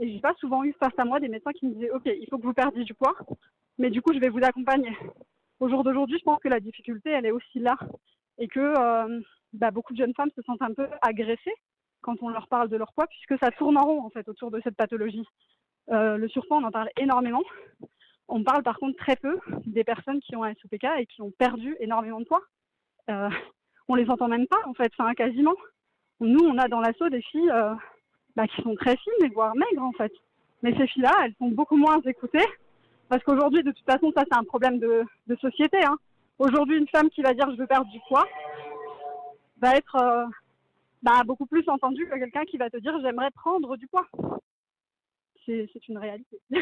Et j'ai pas souvent eu face à moi des médecins qui me disaient, OK, il faut que vous perdiez du poids, mais du coup, je vais vous accompagner. Au jour d'aujourd'hui, je pense que la difficulté, elle est aussi là. Et que euh, bah, beaucoup de jeunes femmes se sentent un peu agressées quand on leur parle de leur poids, puisque ça tourne en rond, en fait, autour de cette pathologie. Euh, le surpoids, on en parle énormément. On parle par contre très peu des personnes qui ont un SOPK et qui ont perdu énormément de poids. Euh, on les entend même pas, en fait, enfin, quasiment. Nous, on a dans l'assaut des filles euh, bah, qui sont très fines, voire maigres, en fait. Mais ces filles-là, elles sont beaucoup moins écoutées. Parce qu'aujourd'hui, de toute façon, ça, c'est un problème de, société. Hein. Aujourd'hui, une femme qui va dire je veux perdre du poids va être euh, bah, beaucoup plus entendue que quelqu'un qui va te dire j'aimerais prendre du poids. C'est une réalité.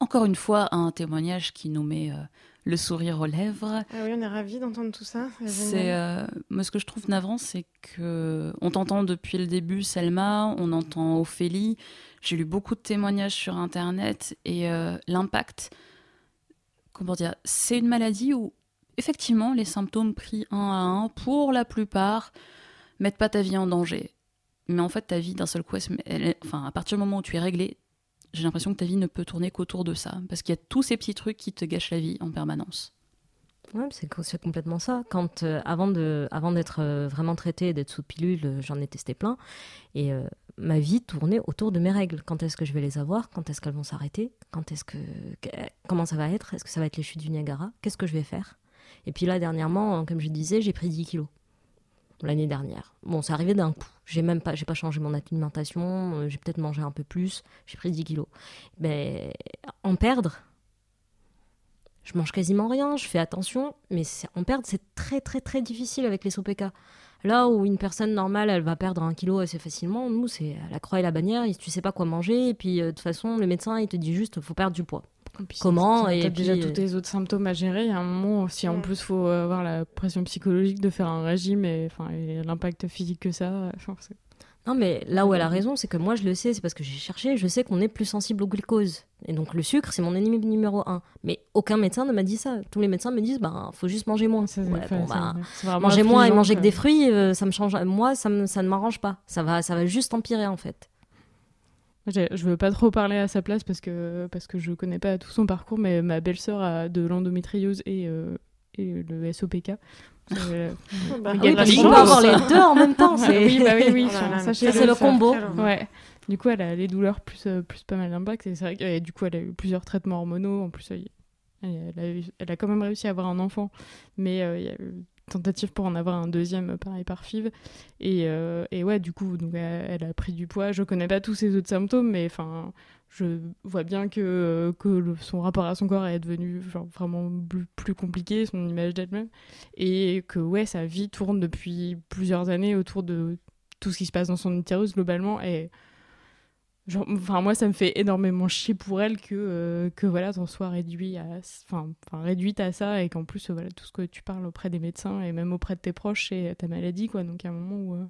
Encore une fois, un témoignage qui nous met euh, le sourire aux lèvres. Ah oui, on est ravis d'entendre tout ça. C'est euh, moi ce que je trouve navrant, c'est que on t'entend depuis le début, Selma, on entend Ophélie. J'ai lu beaucoup de témoignages sur Internet et euh, l'impact. Comment dire C'est une maladie où effectivement les symptômes pris un à un, pour la plupart, mettent pas ta vie en danger. Mais en fait, ta vie d'un seul coup, elle elle enfin, à partir du moment où tu es réglé, j'ai l'impression que ta vie ne peut tourner qu'autour de ça, parce qu'il y a tous ces petits trucs qui te gâchent la vie en permanence. C'est co- c'est complètement ça. Quand, euh, avant de, avant d'être euh, vraiment traitée d'être sous pilule, euh, j'en ai testé plein. Et ma vie tournait autour de mes règles. Quand est-ce que je vais les avoir? Quand est-ce qu'elles vont s'arrêter? Quand est-ce que, que- comment ça va être? Est-ce que ça va être les chutes du Niagara? Qu'est-ce que je vais faire? Et puis là, dernièrement, comme je disais, j'ai pris 10 kilos l'année dernière. Bon, c'est arrivé d'un coup. J'ai même pas, j'ai pas changé mon alimentation. euh, J'ai peut-être mangé un peu plus. J'ai pris 10 kilos. Mais en perdre, je mange quasiment rien, je fais attention, mais en perdre, c'est très très très difficile avec les SOPK. Là où une personne normale, elle va perdre un kilo assez facilement, nous, c'est la croix et la bannière, tu sais pas quoi manger, et puis euh, de toute façon, le médecin, il te dit juste, faut perdre du poids. Comment et et T'as puis, déjà euh, tous tes autres symptômes à gérer. Il y a un moment, si en plus faut avoir la pression psychologique de faire un régime et, l'impact physique que ça, Non, mais là où elle a raison, c'est que moi, je le sais, c'est parce que j'ai cherché, je sais qu'on est plus sensible au glucose. Et donc, le sucre, c'est mon ennemi numéro un. Mais aucun médecin ne m'a dit ça. Tous les médecins me disent, bah, faut juste manger moins. ça, Ouais, enfin, bon, bah, vraiment manger moins et manger que des fruits, euh, ça me change. Moi, ça, me- ça ne m'arrange pas. Ça va, ça va juste empirer, en fait. Je veux pas trop parler à sa place parce que, parce que je connais pas tout son parcours, mais ma belle-sœur a de l'endométriose et, euh, et le SOPK. Euh, Bah, Il Oui, parce qu'on peut avoir les deux en même temps. oui, bah oui, oui. Oh Ça, c'est le combo. Ouais. Du coup, elle a les douleurs plus, euh, plus pas mal d'impact. Et c'est vrai que et du coup, elle a eu plusieurs traitements hormonaux. En plus, elle, elle a, eu- elle a quand même réussi à avoir un enfant. Mais euh, il y a eu tentative pour en avoir un deuxième, euh, pareil, par FIV. Et, euh, et ouais, du coup, donc, elle, a pris du poids. Je connais pas tous ses autres symptômes, mais enfin, je vois bien que, euh, que son rapport à son corps est devenu genre, vraiment plus, plus compliqué, son image d'elle-même. Et que, ouais, sa vie tourne depuis plusieurs années autour de tout ce qui se passe dans son utérus globalement. Et enfin, moi, ça me fait énormément chier pour elle que, euh, que voilà, t'en sois réduit à, enfin, réduite à ça et qu'en plus, euh, voilà, tout ce que tu parles auprès des médecins et même auprès de tes proches, c'est ta maladie, quoi. Donc, a un moment où euh,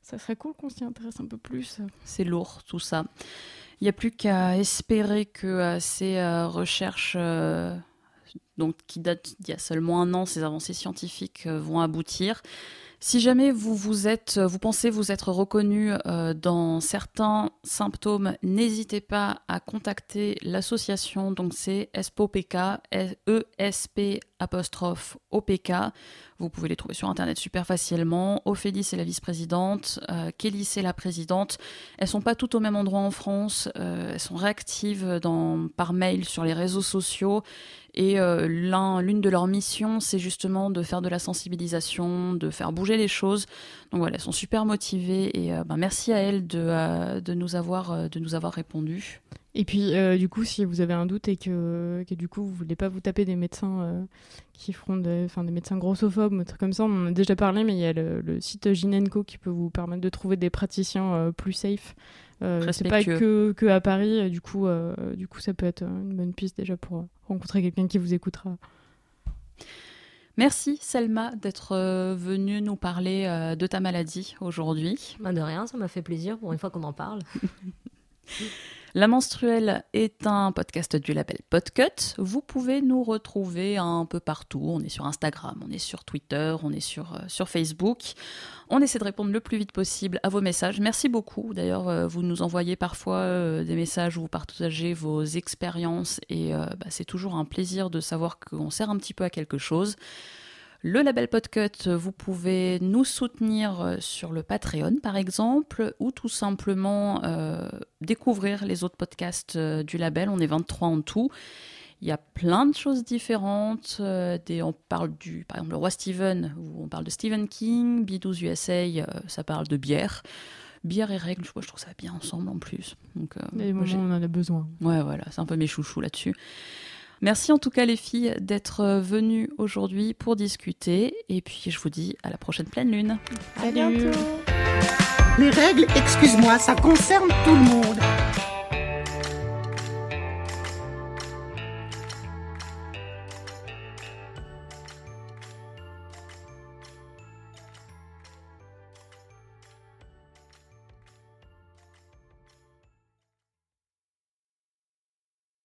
ça serait cool qu'on s'y intéresse un peu plus. C'est lourd tout ça. Il n'y a plus qu'à espérer que euh, ces recherches, donc, qui datent d'il y a seulement un an, ces avancées scientifiques vont aboutir. Si jamais vous, pensez vous être reconnu euh, dans certains symptômes, n'hésitez pas à contacter l'association. Donc c'est ESPOPK, E-S-P apostrophe OPK. Vous pouvez les trouver sur internet super facilement. Ophélie c'est la vice-présidente, euh, Kelly c'est la présidente. Elles sont pas toutes au même endroit en France. euh, elles sont réactives par mail sur les réseaux sociaux. Et euh, l'un- l'une de leurs missions, c'est justement de faire de la sensibilisation, de faire bouger les choses. Donc voilà, elles sont super motivées et euh, ben, merci à elles de nous avoir répondu. Et puis, euh, du coup, si vous avez un doute et que, que du coup, vous voulez pas vous taper des médecins euh, qui feront des, enfin, des médecins grossophobes, des trucs comme ça, on en a déjà parlé, mais il y a le, le site Ginenco qui peut vous permettre de trouver des praticiens euh, plus safe. Euh, c'est pas que, que à Paris, du coup, euh, du coup, ça peut être une bonne piste déjà pour rencontrer quelqu'un qui vous écoutera. Merci Selma d'être venue nous parler de ta maladie aujourd'hui. Bah, de rien, ça m'a fait plaisir pour une fois qu'on en parle. La menstruelle est un podcast du label Podcut. Vous pouvez nous retrouver un peu partout. On est sur Instagram, on est sur Twitter, on est sur, euh, Facebook. On essaie de répondre le plus vite possible à vos messages. Merci beaucoup. D'ailleurs, euh, vous nous envoyez parfois euh, des messages où vous partagez vos expériences et bah, c'est toujours un plaisir de savoir qu'on sert un petit peu à quelque chose. Le label Podcut, vous pouvez nous soutenir euh, sur le Patreon par exemple, ou tout simplement euh, découvrir les autres podcasts euh, du label. On est 23 en tout. Il y a plein de choses différentes. on parle du, par exemple, le roi Steven, où on parle de Stephen King. B12 USA, ça parle de bière. Bière et règles, je, trouve ça bien ensemble en plus. Donc, moi, on en a besoin. Ouais, voilà, c'est un peu mes chouchous là-dessus. Merci en tout cas les filles d'être venues aujourd'hui pour discuter et puis je vous dis à la prochaine pleine lune. À bientôt. Les règles, excuse-moi, ça concerne tout le monde.